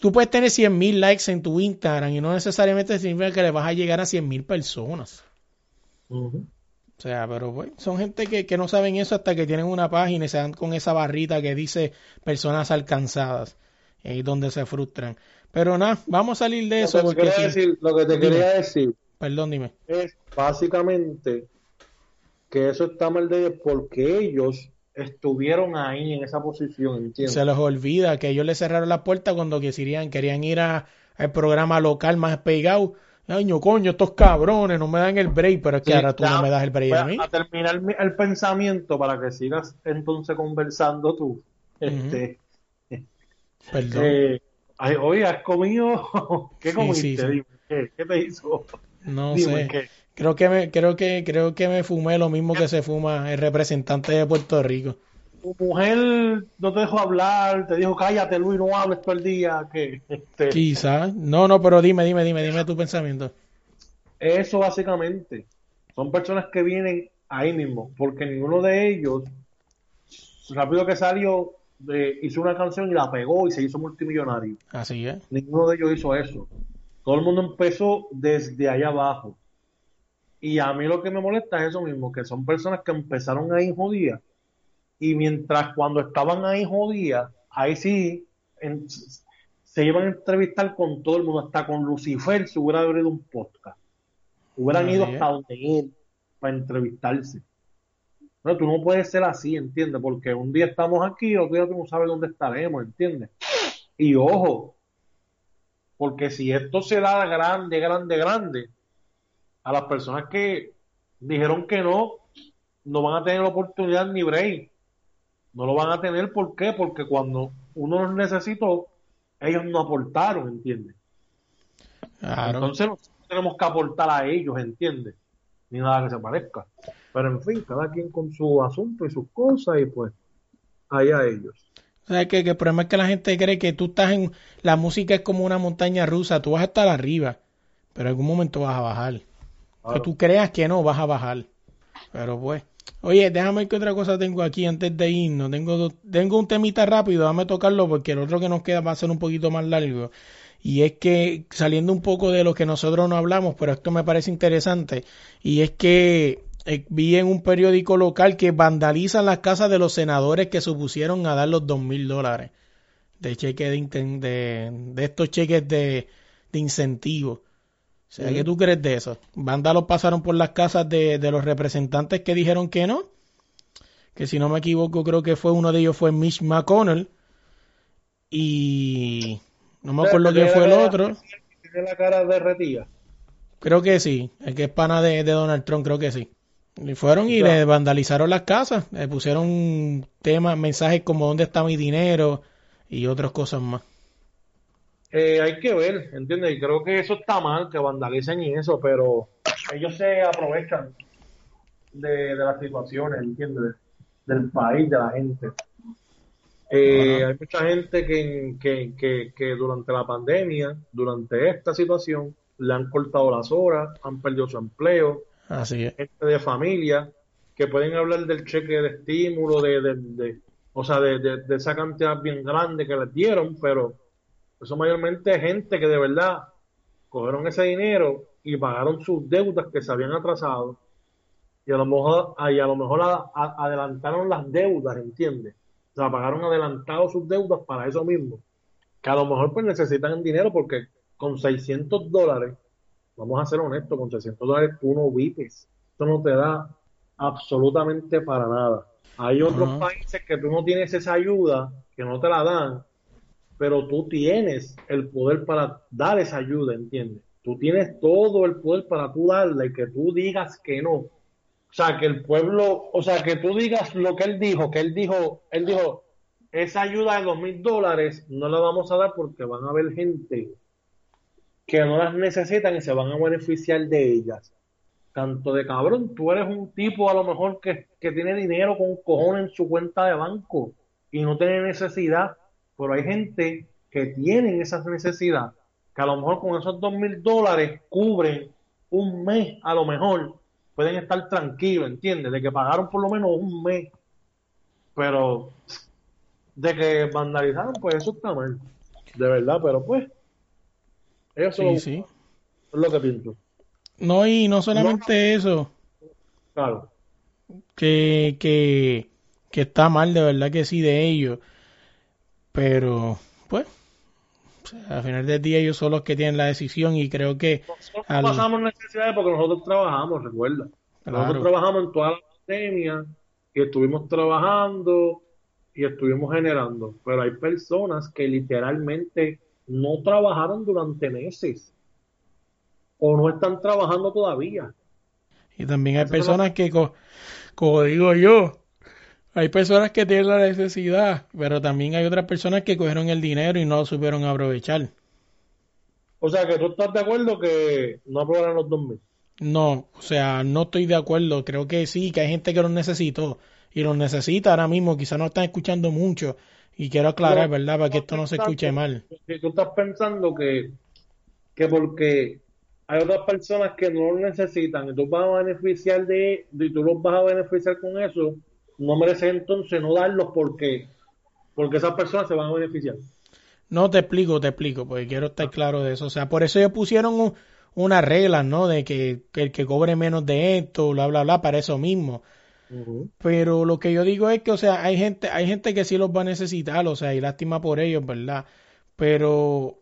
tú puedes tener 100 mil likes en tu Instagram y no necesariamente significa que le vas a llegar a 100 mil personas. O sea, pero pues, son gente que, que, no saben eso hasta que tienen una página y se dan con esa barrita que dice personas alcanzadas. Y donde se frustran. Pero nada, vamos a salir de eso. lo que te quería decir. Perdón, dime. Es básicamente que eso está mal de ellos porque ellos estuvieron ahí en esa posición, ¿entiendes? Se les olvida que ellos le cerraron la puerta cuando querían, querían ir a, al programa local más pegado. Ay, no, coño, estos cabrones no me dan el break, pero es que ahora tú no me das el break a mí. A terminar el pensamiento para que sigas entonces conversando tú. Este, Perdón. Eh, oye, ¿has comido? ¿Qué comiste? ¿qué, ¿qué, te hizo? No sé. Creo que me, creo que, creo que me fumé lo mismo que se fuma el representante de Puerto Rico. Tu mujer no te dejó hablar, te dijo cállate Luis, no hables todo el día. Que, este... Quizás. No, no, pero dime, dime, dime, dime tu pensamiento. Eso básicamente. Son personas que vienen ahí mismo, porque ninguno de ellos, rápido que salió, eh, hizo una canción y la pegó y se hizo multimillonario. Así es. Ninguno de ellos hizo eso. Todo el mundo empezó desde allá abajo. Y a mí lo que me molesta es eso mismo, que son personas que empezaron ahí judías. Y mientras cuando estaban ahí judías, ahí sí en- se iban a entrevistar con todo el mundo, hasta con Lucifer se hubiera abrido un podcast. Hubieran ido hasta donde él para entrevistarse. No, tú no puedes ser así, ¿entiendes? Porque un día estamos aquí, otro día tú no sabes dónde estaremos, ¿entiendes? Y ojo, porque si esto se da grande, grande, grande, a las personas que dijeron que no, no van a tener oportunidad ni break. No lo van a tener, ¿por qué? Porque cuando uno los necesitó, ellos no aportaron, ¿entiendes? Claro. Entonces nosotros tenemos que aportar a ellos, ¿entiendes? Ni nada que se parezca. Pero en fin, cada quien con su asunto y sus cosas y pues allá ellos. O sea, que, que el problema es que la gente cree que tú estás en... La música es como una montaña rusa, tú vas a estar arriba, pero en algún momento vas a bajar. Que tú creas que no, vas a bajar. Pero pues... Oye, déjame ver qué otra cosa tengo aquí antes de irnos. Tengo, tengo un temita rápido, déjame tocarlo porque el otro que nos queda va a ser un poquito más largo. Y es que, saliendo un poco de lo que nosotros no hablamos, pero esto me parece interesante, y es que eh, vi en un periódico local que vandalizan las casas de los senadores que supusieron a dar los dos mil dólares de cheque de, de, de estos cheques de, de incentivo. O sea, ¿qué tú crees de eso? Vándalos pasaron por las casas de, de los representantes que dijeron que no. Que si no me equivoco, creo que fue uno de ellos fue Mitch McConnell. Y no me acuerdo quién fue el otro. Tiene la cara derretida. Creo que sí. El que es pana de, de Donald Trump, creo que sí. Y fueron y le vandalizaron las casas. Le pusieron temas, mensajes como ¿dónde está mi dinero? Y otras cosas más. Eh, hay que ver, ¿entiendes? Y creo que eso está mal, que vandalicen y eso, pero ellos se aprovechan de, de las situaciones, ¿entiendes? Del país, de la gente. Eh, hay mucha gente que, que, que, que durante la pandemia, durante esta situación, le han cortado las horas, han perdido su empleo, Así es. gente de familia, que pueden hablar del cheque de estímulo, de, de, de- o sea, de, de- de esa cantidad bien grande que les dieron, pero eso mayormente gente que de verdad cogieron ese dinero y pagaron sus deudas que se habían atrasado y a lo mejor, y a lo mejor a- a- adelantaron las deudas, ¿entiendes? O sea, pagaron adelantado sus deudas para eso mismo, que a lo mejor pues necesitan dinero porque con 600 dólares, vamos a ser honestos, con 600 dólares tú no vives, esto no te da absolutamente para nada. Hay otros países que tú no tienes esa ayuda, que no te la dan, pero tú tienes el poder para dar esa ayuda, ¿entiendes? Tú tienes todo el poder para tú darla y que tú digas que no. O sea, que el pueblo, o sea, que tú digas lo que él dijo, que él dijo, él dijo, esa ayuda de dos mil dólares no la vamos a dar porque van a haber gente que no las necesitan y se van a beneficiar de ellas. Tanto de cabrón, tú eres un tipo a lo mejor que, que tiene dinero con cojones en su cuenta de banco y no tiene necesidad, pero hay gente que tienen esa necesidad, que a lo mejor con esos dos mil dólares cubren un mes, a lo mejor pueden estar tranquilos, ¿entiendes? De que pagaron por lo menos un mes, pero de que vandalizaron, pues eso está mal, de verdad, pero pues, eso Sí, sí. es lo que pienso, No, y no solamente eso, claro. que, que, que está mal, de verdad que sí, de ellos. Pero, pues, o sea, al final del día ellos son los que tienen la decisión y creo que Nosotros al- pasamos necesidades porque nosotros trabajamos, recuerda. Claro. Nosotros trabajamos en toda la pandemia y estuvimos trabajando y estuvimos generando. Pero hay personas que literalmente no trabajaron durante meses o no están trabajando todavía. Y también hay personas que, co- como digo yo, hay personas que tienen la necesidad, pero también hay otras personas que cogieron el dinero y no lo supieron aprovechar. O sea que tú estás de acuerdo que no aprobaron los 2000. No, o sea, no estoy de acuerdo. Creo que sí, que hay gente que los necesitó y los necesita ahora mismo. Quizás no están escuchando mucho y quiero aclarar, ¿verdad? Para que esto no se escuche mal. Si tú estás pensando que, que porque hay otras personas que no lo necesitan y tú vas a beneficiar de y tú los vas a beneficiar con eso, no mereces entonces no darlos porque porque esas personas se van a beneficiar. No te explico, te explico, porque quiero estar claro de eso. O sea, por eso ellos pusieron un, una regla, ¿no? De que, que, el que cobre menos de esto, bla, bla, bla, para eso mismo. Pero lo que yo digo es que, o sea, hay gente, hay gente que sí los va a necesitar, o sea, y lástima por ellos, ¿verdad? Pero,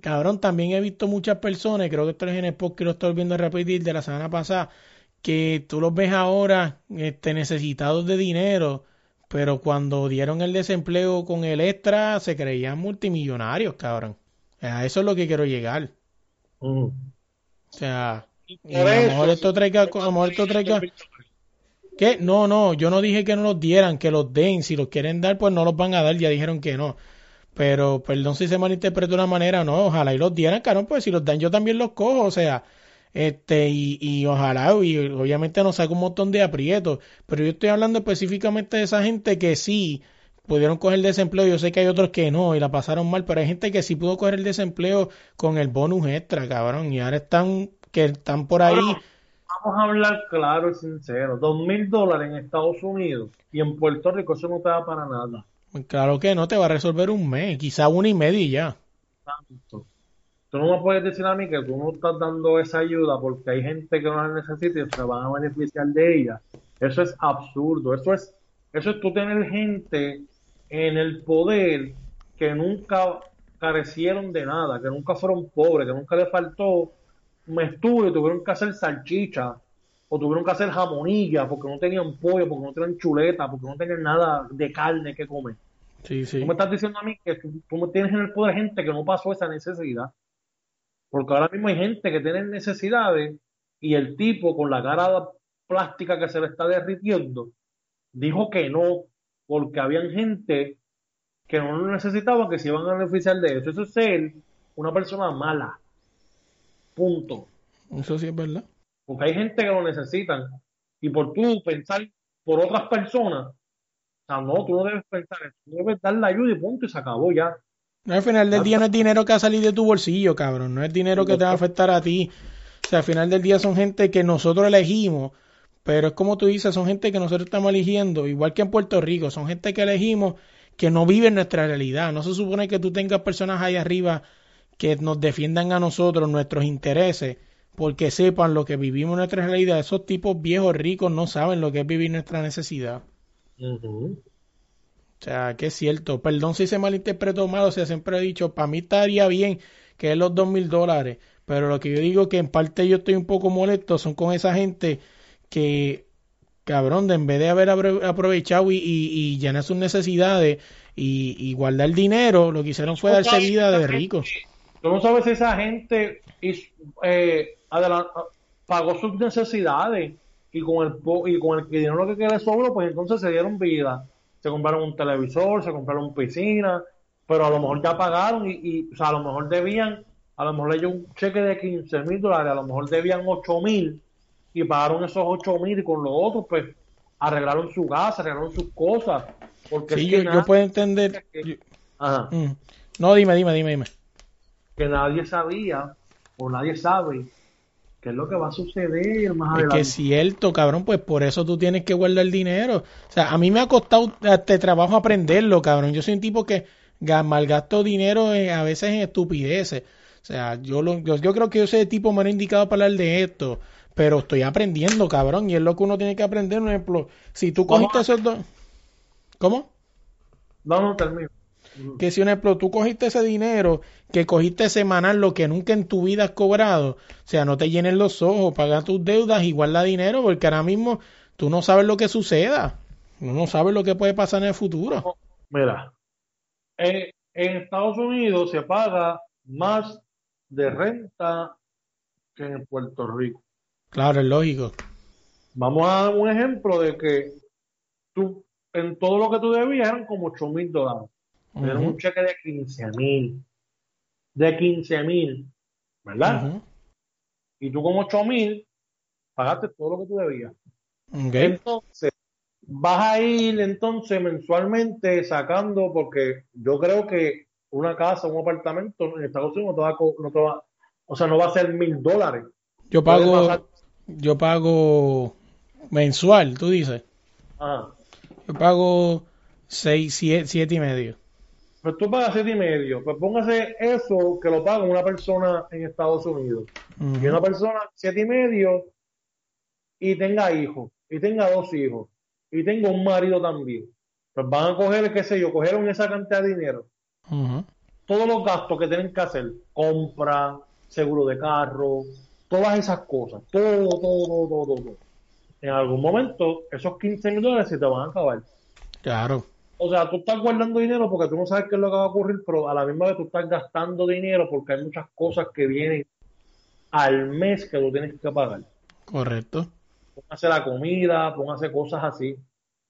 cabrón, también he visto muchas personas, creo que esto es en el podcast que lo estoy viendo repetir de la semana pasada, que tú los ves ahora este, necesitados de dinero, pero cuando dieron el desempleo con el extra se creían multimillonarios, cabrón. A eso es lo que quiero llegar. O sea, a lo mejor esto traiga, a lo mejor esto traiga, ¿Qué? No, no, yo no dije que no los dieran, que los den. Si los quieren dar, pues no los van a dar, ya dijeron que no. Pero, perdón si se malinterpretó de una manera, no, ojalá y los dieran, cabrón, pues si los dan yo también los cojo, o sea, este, y, y ojalá, y obviamente no saca un montón de aprietos, pero yo estoy hablando específicamente de esa gente que sí pudieron coger el desempleo, yo sé que hay otros que no, y la pasaron mal, pero hay gente que sí pudo coger el desempleo con el bonus extra, cabrón, y ahora están, que están por ahí vamos a hablar claro y sincero. Dos mil dólares en Estados Unidos y en Puerto Rico eso no te da para nada. Claro que no, te va a resolver un mes, quizá una y media y ya. Tú no me puedes decir a mí que tú no estás dando esa ayuda porque hay gente que no la necesita y se van a beneficiar de ella. Eso es absurdo. Eso es, eso es tú tener gente en el poder que nunca carecieron de nada, que nunca fueron pobres, que nunca les faltó estuve, tuvieron que hacer salchicha o tuvieron que hacer jamonilla porque no tenían pollo, porque no tenían chuleta, porque no tenían nada de carne que comer. Sí, sí. Tú me estás diciendo a mí que tú, tú tienes en el poder gente que no pasó esa necesidad. Porque ahora mismo hay gente que tiene necesidades y el tipo con la cara plástica que se le está derritiendo dijo que no, porque habían gente que no lo necesitaba, que se iban a beneficiar de eso. Eso es ser una persona mala. Punto. Eso sí es verdad. Porque hay gente que lo necesitan. Y por tú pensar por otras personas, o sea, no, tú no debes pensar eso. Tú debes dar la ayuda y punto y se acabó ya. No, al final del día no es dinero que va a salir de tu bolsillo, cabrón. No es dinero que te va a afectar a ti. O sea, al final del día son gente que nosotros elegimos. Pero es como tú dices, son gente que nosotros estamos eligiendo, igual que en Puerto Rico, son gente que elegimos que no vive en nuestra realidad. No se supone que tú tengas personas ahí arriba que nos defiendan a nosotros nuestros intereses, porque sepan lo que vivimos en nuestra realidad. Esos tipos viejos ricos no saben lo que es vivir nuestra necesidad. O sea, que es cierto. Perdón si se malinterpretó mal, o sea, siempre he dicho, para mí estaría bien que es los dos mil dólares, pero lo que yo digo que en parte yo estoy un poco molesto son con esa gente que, cabrón, de en vez de haber aprovechado y, y, llenar sus necesidades y, y, guardar dinero, lo que hicieron fue darse vida de ricos. Tú no sabes si esa gente eh, pagó sus necesidades y con el y con el dinero que queda sobró, pues entonces se dieron vida. Se compraron un televisor, se compraron piscina, pero a lo mejor ya pagaron y, o sea, a lo mejor debían, a lo mejor le dio un cheque de 15 mil dólares, a lo mejor debían 8 mil y pagaron esos 8 mil y con los otros, pues arreglaron su casa, arreglaron sus cosas. Porque sí, yo, puedo entender. Ajá. Mm. No, dime, dime, dime, dime que nadie sabía o nadie sabe es lo que va a suceder más adelante. Es que es cierto, cabrón, pues por eso tú tienes que guardar el dinero. O sea, a mí me ha costado este trabajo aprenderlo, cabrón. Yo soy un tipo que malgasto dinero a veces en estupideces. O sea, yo, lo, yo, creo que yo soy el tipo menos indicado para hablar de esto. Pero estoy aprendiendo, cabrón. Y es lo que uno tiene que aprender. Por ejemplo, si tú cogiste esos dos... ¿Cómo? No, no, termino. Que si un ejemplo, tú cogiste ese dinero que cogiste semanal, lo que nunca en tu vida has cobrado, o sea, no te llenes los ojos, paga tus deudas y guarda dinero, porque ahora mismo tú no sabes lo que suceda, tú no sabes lo que puede pasar en el futuro. Mira, en, Estados Unidos se paga más de renta que en Puerto Rico. Claro, es lógico. Vamos a dar un ejemplo de que tú, en todo lo que tú debías eran como 8 mil dólares. Era un cheque de 15 mil. De 15 mil, ¿verdad? Y tú con 8 mil pagaste todo lo que tú debías. Entonces, vas a ir entonces mensualmente sacando, porque yo creo que una casa, un apartamento en Estados Unidos no te va, no te va O sea, no va a ser mil dólares. Yo pago, yo pago mensual, tú dices. Ajá. Yo pago seis, siete, siete y medio. Pues tú pagas siete y medio. Pues póngase eso que lo paga una persona en Estados Unidos. Y una persona siete y medio y tenga hijos, y tenga dos hijos, y tenga un marido también. Pues van a coger, qué sé yo, cogieron esa cantidad de dinero. Todos los gastos que tienen que hacer, compra, seguro de carro, todas esas cosas, todo, todo, todo, todo, todo. En algún momento, esos 15 mil dólares se te van a acabar. Claro, O sea, tú estás guardando dinero porque tú no sabes qué es lo que va a ocurrir, pero a la misma vez tú estás gastando dinero porque hay muchas cosas que vienen al mes que tú tienes que pagar. correcto. Póngase la comida, póngase cosas así.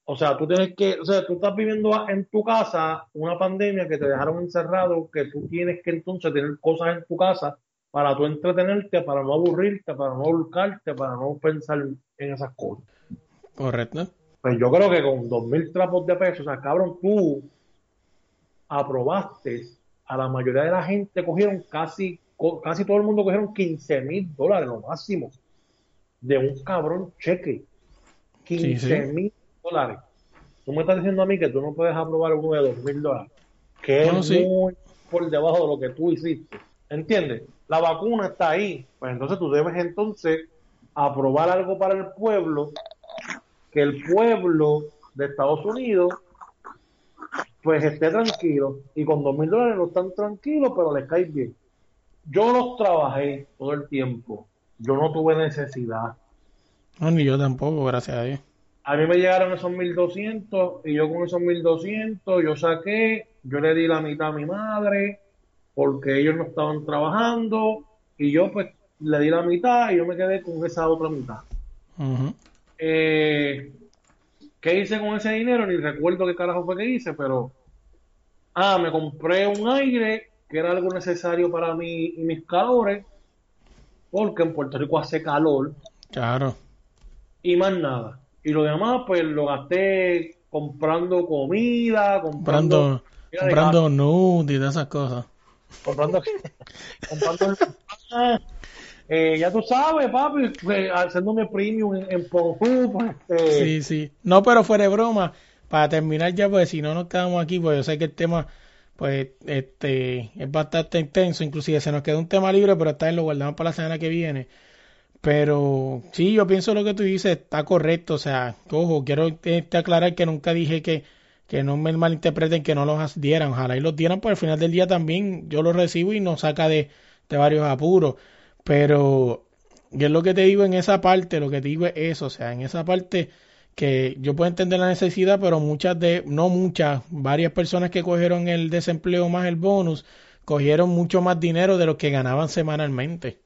O sea, tú tienes que, o sea, tú estás viviendo en tu casa una pandemia que te dejaron encerrado, que tú tienes que entonces tener cosas en tu casa para tú entretenerte, para no aburrirte, para no buscarte, para no pensar en esas cosas. Correcto. Pues yo creo que con dos mil trapos de peso, o sea, cabrón, tú aprobaste a la mayoría de la gente, cogieron casi, casi todo el mundo cogieron 15 mil dólares, lo máximo, de un cabrón cheque. Sí, 15 sí. mil dólares. Tú me estás diciendo a mí que tú no puedes aprobar uno de dos mil dólares, que No, es sí. muy por debajo de lo que tú hiciste. ¿Entiendes? La vacuna está ahí. Pues entonces tú debes entonces aprobar algo para el pueblo que el pueblo de Estados Unidos pues esté tranquilo y con dos mil dólares no están tranquilos pero les cae bien yo los trabajé todo el tiempo yo no tuve necesidad No, ni yo tampoco, gracias a Dios. a mí me llegaron esos 1200 y yo con esos 1200 yo saqué yo le di la mitad a mi madre porque ellos no estaban trabajando y yo pues le di la mitad y yo me quedé con esa otra mitad. Eh, ¿qué hice con ese dinero? Ni recuerdo qué carajo fue que hice, pero ah, me compré un aire que era algo necesario para mí y mis calores, porque en Puerto Rico hace calor Claro. y más nada. Y lo demás, pues lo gasté comprando comida, comprando, Comprando, comprando nude y de esas cosas. comprando, comprando eh, ya tú sabes, papi, pues, haciéndome premium en, en Pornhub, este, Sí, sí. No, pero fuera de broma, para terminar ya, pues si no nos quedamos aquí, pues yo sé que el tema, pues, este, es bastante intenso, inclusive se nos queda un tema libre, pero está bien, lo guardamos para la semana que viene. Pero sí, yo pienso lo que tú dices está correcto, o sea, ojo, quiero este, aclarar que nunca dije que, que no me malinterpreten que no los dieran, ojalá y los dieran, pues al final del día también yo los recibo y nos saca de, de varios apuros, pero yo es lo que te digo en esa parte, lo que te digo es eso, o sea, en esa parte que yo puedo entender la necesidad, pero muchas de, no muchas, varias personas que cogieron el desempleo más el bonus, cogieron mucho más dinero de lo que ganaban semanalmente.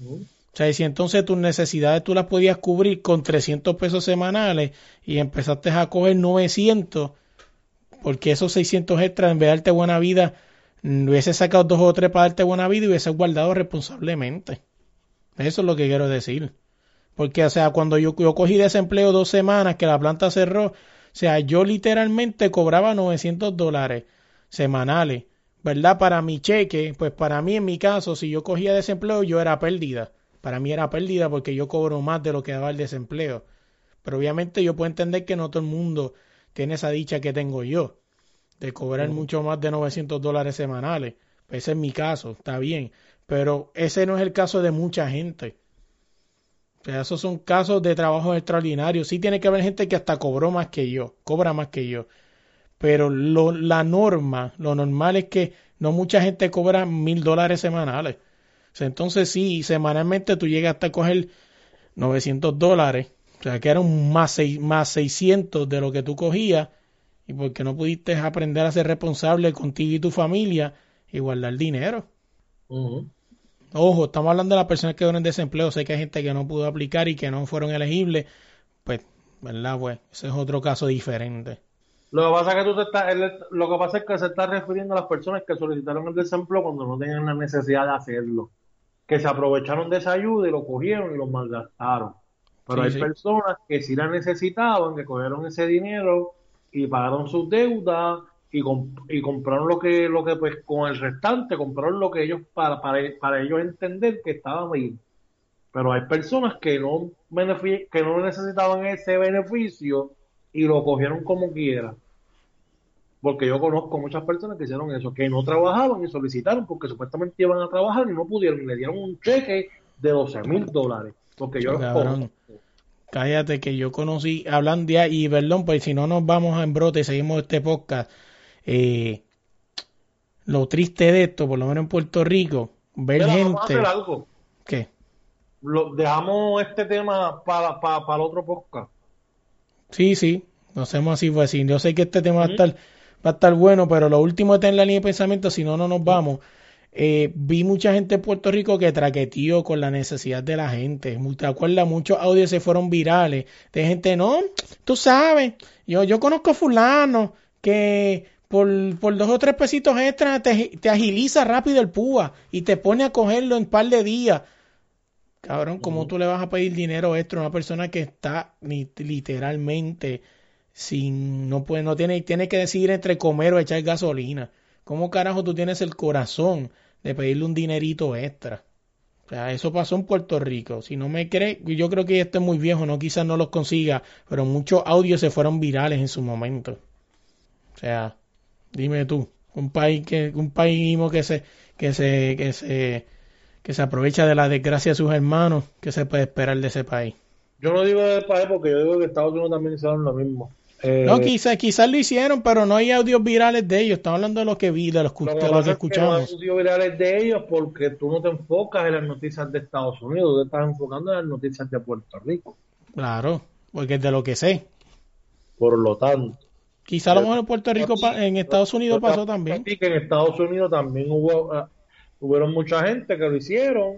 O sea, y si entonces tus necesidades tú las podías cubrir con 300 pesos semanales y empezaste a coger 900, porque esos 600 extras en vez de darte buena vida, hubiese sacado dos o tres para darte buena vida y hubiese guardado responsablemente. Eso es lo que quiero decir. Porque, o sea, cuando yo, yo cogí desempleo dos semanas que la planta cerró, o sea, yo literalmente cobraba 900 dólares semanales, ¿verdad? Para mi cheque, pues para mí en mi caso, si yo cogía desempleo, yo era pérdida. Para mí era pérdida porque yo cobro más de lo que daba el desempleo. Pero obviamente yo puedo entender que no todo el mundo tiene esa dicha que tengo yo, de cobrar mucho más de 900 dólares semanales. Pues ese es mi caso, está bien. Pero ese no es el caso de mucha gente. O sea, esos son casos de trabajo extraordinarios. Sí tiene que haber gente que hasta cobró más que yo, cobra más que yo. Pero lo, la norma, lo normal es que no mucha gente cobra mil dólares semanales. O sea, entonces sí, semanalmente tú llegas hasta coger 900 dólares. O sea, que era un más, seis, más 600 de lo que tú cogías. Y porque no pudiste aprender a ser responsable contigo y tu familia y guardar dinero. Ojo, estamos hablando de las personas que quedaron en desempleo. Sé que hay gente que no pudo aplicar y que no fueron elegibles. Pues, ¿verdad? Pues, ese es otro caso diferente. Lo que pasa es que tú te estás, lo que pasa es que se está refiriendo a las personas que solicitaron el desempleo cuando no tenían la necesidad de hacerlo, que se aprovecharon de esa ayuda y lo cogieron y lo malgastaron. Pero Sí, hay sí. personas que sí la necesitaban, que cogieron ese dinero y pagaron sus deudas y, y compraron lo que, lo que pues con el restante, compraron lo que ellos, para, para, para ellos entender que estaba bien. Pero hay personas que no, que no necesitaban ese beneficio y lo cogieron como quiera. Porque yo conozco muchas personas que hicieron eso, que no trabajaban y solicitaron porque supuestamente iban a trabajar y no pudieron. Y le dieron un cheque de 12 mil dólares. Porque yo los Cállate que yo conocí, hablando de y perdón, pues si no nos vamos en brote y seguimos este podcast, eh, lo triste de esto, por lo menos en Puerto Rico, ver gente... Vamos a hacer algo. ¿Qué? Lo, dejamos este tema para el otro podcast. Sí, sí, lo hacemos así, pues sí. Yo sé que este tema va a estar, va a estar bueno, pero lo último está en la línea de pensamiento, si no, no nos vamos. Eh, vi mucha gente en Puerto Rico que traqueteó con la necesidad de la gente. ¿Te acuerdas? Muchos audios se fueron virales de gente, no, tú sabes, yo, yo conozco fulano que por, por dos o tres pesitos extras te, te agiliza rápido el púa y te pone a cogerlo en un par de días. Cabrón, ¿cómo tú le vas a pedir dinero extra a una persona que está ni, literalmente sin, no puede, no tiene, tiene que decidir entre comer o echar gasolina? ¿Cómo carajo tú tienes el corazón de pedirle un dinerito extra. O sea, eso pasó en Puerto Rico. Si no me cree, yo creo que esto es muy viejo, no quizás no los consiga, pero muchos audios se fueron virales en su momento. O sea, dime tú, un país que un país que se que se que se que se aprovecha de la desgracia de sus hermanos, ¿qué se puede esperar de ese país? Yo no digo del país porque yo digo que Estados Unidos también hicieron lo mismo. No, eh, quizás quizás lo hicieron, pero no hay audios virales de ellos. Estamos hablando de lo que vi, de los, que, escuchamos. no hay audios virales de ellos porque tú no te enfocas en las noticias de Estados Unidos, tú te estás enfocando en las noticias de Puerto Rico. Claro, porque es de lo que sé. Por lo tanto. Quizá a lo mejor en Puerto Rico, en Estados Unidos pasó también. Sí, que en Estados Unidos también hubo, uh, hubieron mucha gente que lo hicieron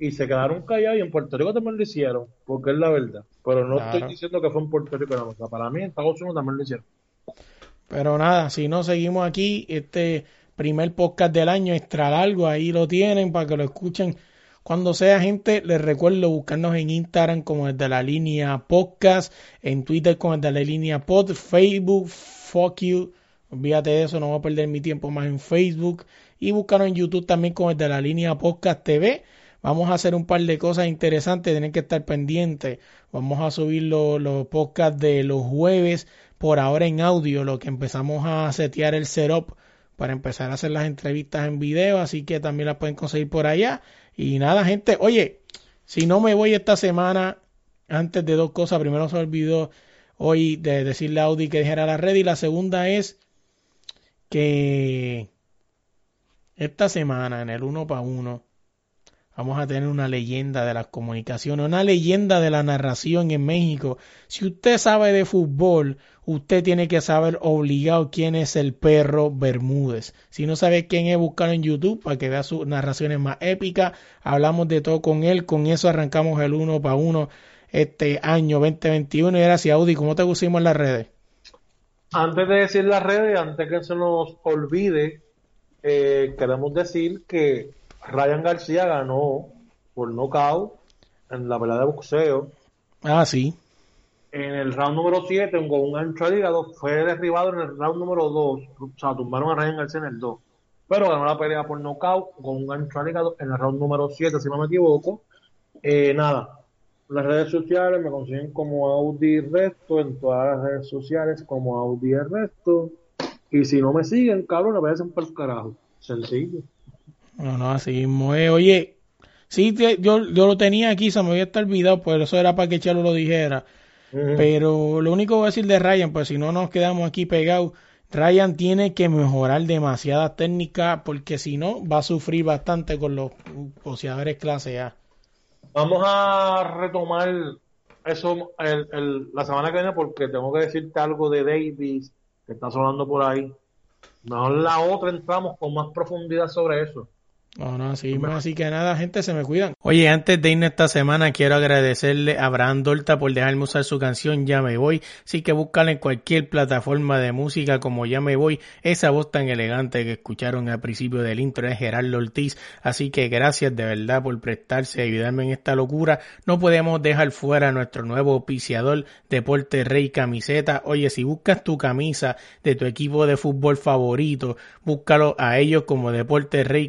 y se quedaron callados y en Puerto Rico también lo hicieron, porque es la verdad. Pero no estoy diciendo que fue en Puerto Rico más. Para mí en Estados Unidos también lo hicieron. Pero nada, si no seguimos aquí, este primer podcast del año extra largo, ahí lo tienen para que lo escuchen. Cuando sea gente, les recuerdo buscarnos en Instagram como el de la línea podcast, en Twitter como el de la línea pod, Facebook, fuck you, olvídate de eso, no voy a perder mi tiempo más en Facebook y buscarnos en YouTube también como el de la línea podcast TV Vamos a hacer un par de cosas interesantes, tienen que estar pendientes. Vamos a subir los, podcasts de los jueves por ahora en audio, lo que empezamos a setear el setup para empezar a hacer las entrevistas en video, así que también las pueden conseguir por allá. Y nada, gente, oye, si no me voy esta semana, antes de dos cosas, primero se olvidó hoy de decirle a Audi que dejara la red y la segunda es que esta semana en el uno para uno Vamos a tener una leyenda de las comunicaciones, una leyenda de la narración en México. Si usted sabe de fútbol, usted tiene que saber obligado quién es el perro Bermúdez. Si no sabe quién es, buscarlo en YouTube para que vea sus narraciones más épicas. Hablamos de todo con él. Con eso arrancamos el uno para uno este año 2021. Y gracias, Audi, ¿cómo te pusimos en las redes? Antes de decir las redes, antes que se nos olvide, eh, queremos decir que Ryan García ganó por nocaut en la pelea de boxeo. Ah, sí. En el round número 7, con un ancho al hígado, fue derribado en el round número 2. O sea, tumbaron a Ryan García en el 2. Pero ganó la pelea por nocaut con un ancho al hígado en el round número 7, si no me equivoco. Eh, nada, las redes sociales me consiguen como Audi Resto, en todas las redes sociales como Audi Resto. Y si no me siguen, cabrón, me parecen por el carajo. Sencillo. No, no, así mismo Oye, sí, yo, yo lo tenía aquí, se me había estar olvidado, pues eso era para que Chelo lo dijera. Pero lo único que voy a decir de Ryan, pues si no nos quedamos aquí pegados, Ryan tiene que mejorar demasiadas técnicas porque si no va a sufrir bastante con los boxeadores clase A. Vamos a retomar eso el, la semana que viene porque tengo que decirte algo de Davis que está sonando por ahí. Mejor la otra entramos con más profundidad sobre eso. No, no, así, así que nada, gente, se me cuidan. Oye, antes de irnos esta semana, quiero agradecerle a Abraham Dorta por dejarme usar su canción Ya me voy. Así que búscala en cualquier plataforma de música como Ya me voy. Esa voz tan elegante que escucharon al principio del intro es Gerardo Ortiz. Así que gracias de verdad por prestarse y ayudarme en esta locura. No podemos dejar fuera a nuestro nuevo auspiciador, Deporte Rey Camiseta. Oye, si buscas tu camisa de tu equipo de fútbol favorito, búscalo a ellos como Deporte Rey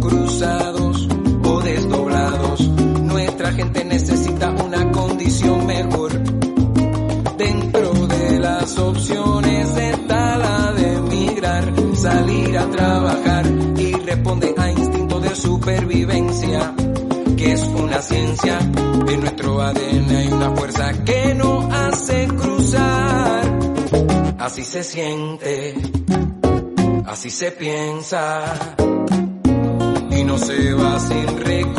cruzados o desdoblados. Nuestra gente necesita una condición mejor. Dentro de las opciones está la de emigrar, salir a trabajar y responde a instinto de supervivencia, que es una ciencia. En nuestro ADN hay una fuerza que nos hace cruzar. Así se siente, así se piensa. Y no se va sin recordar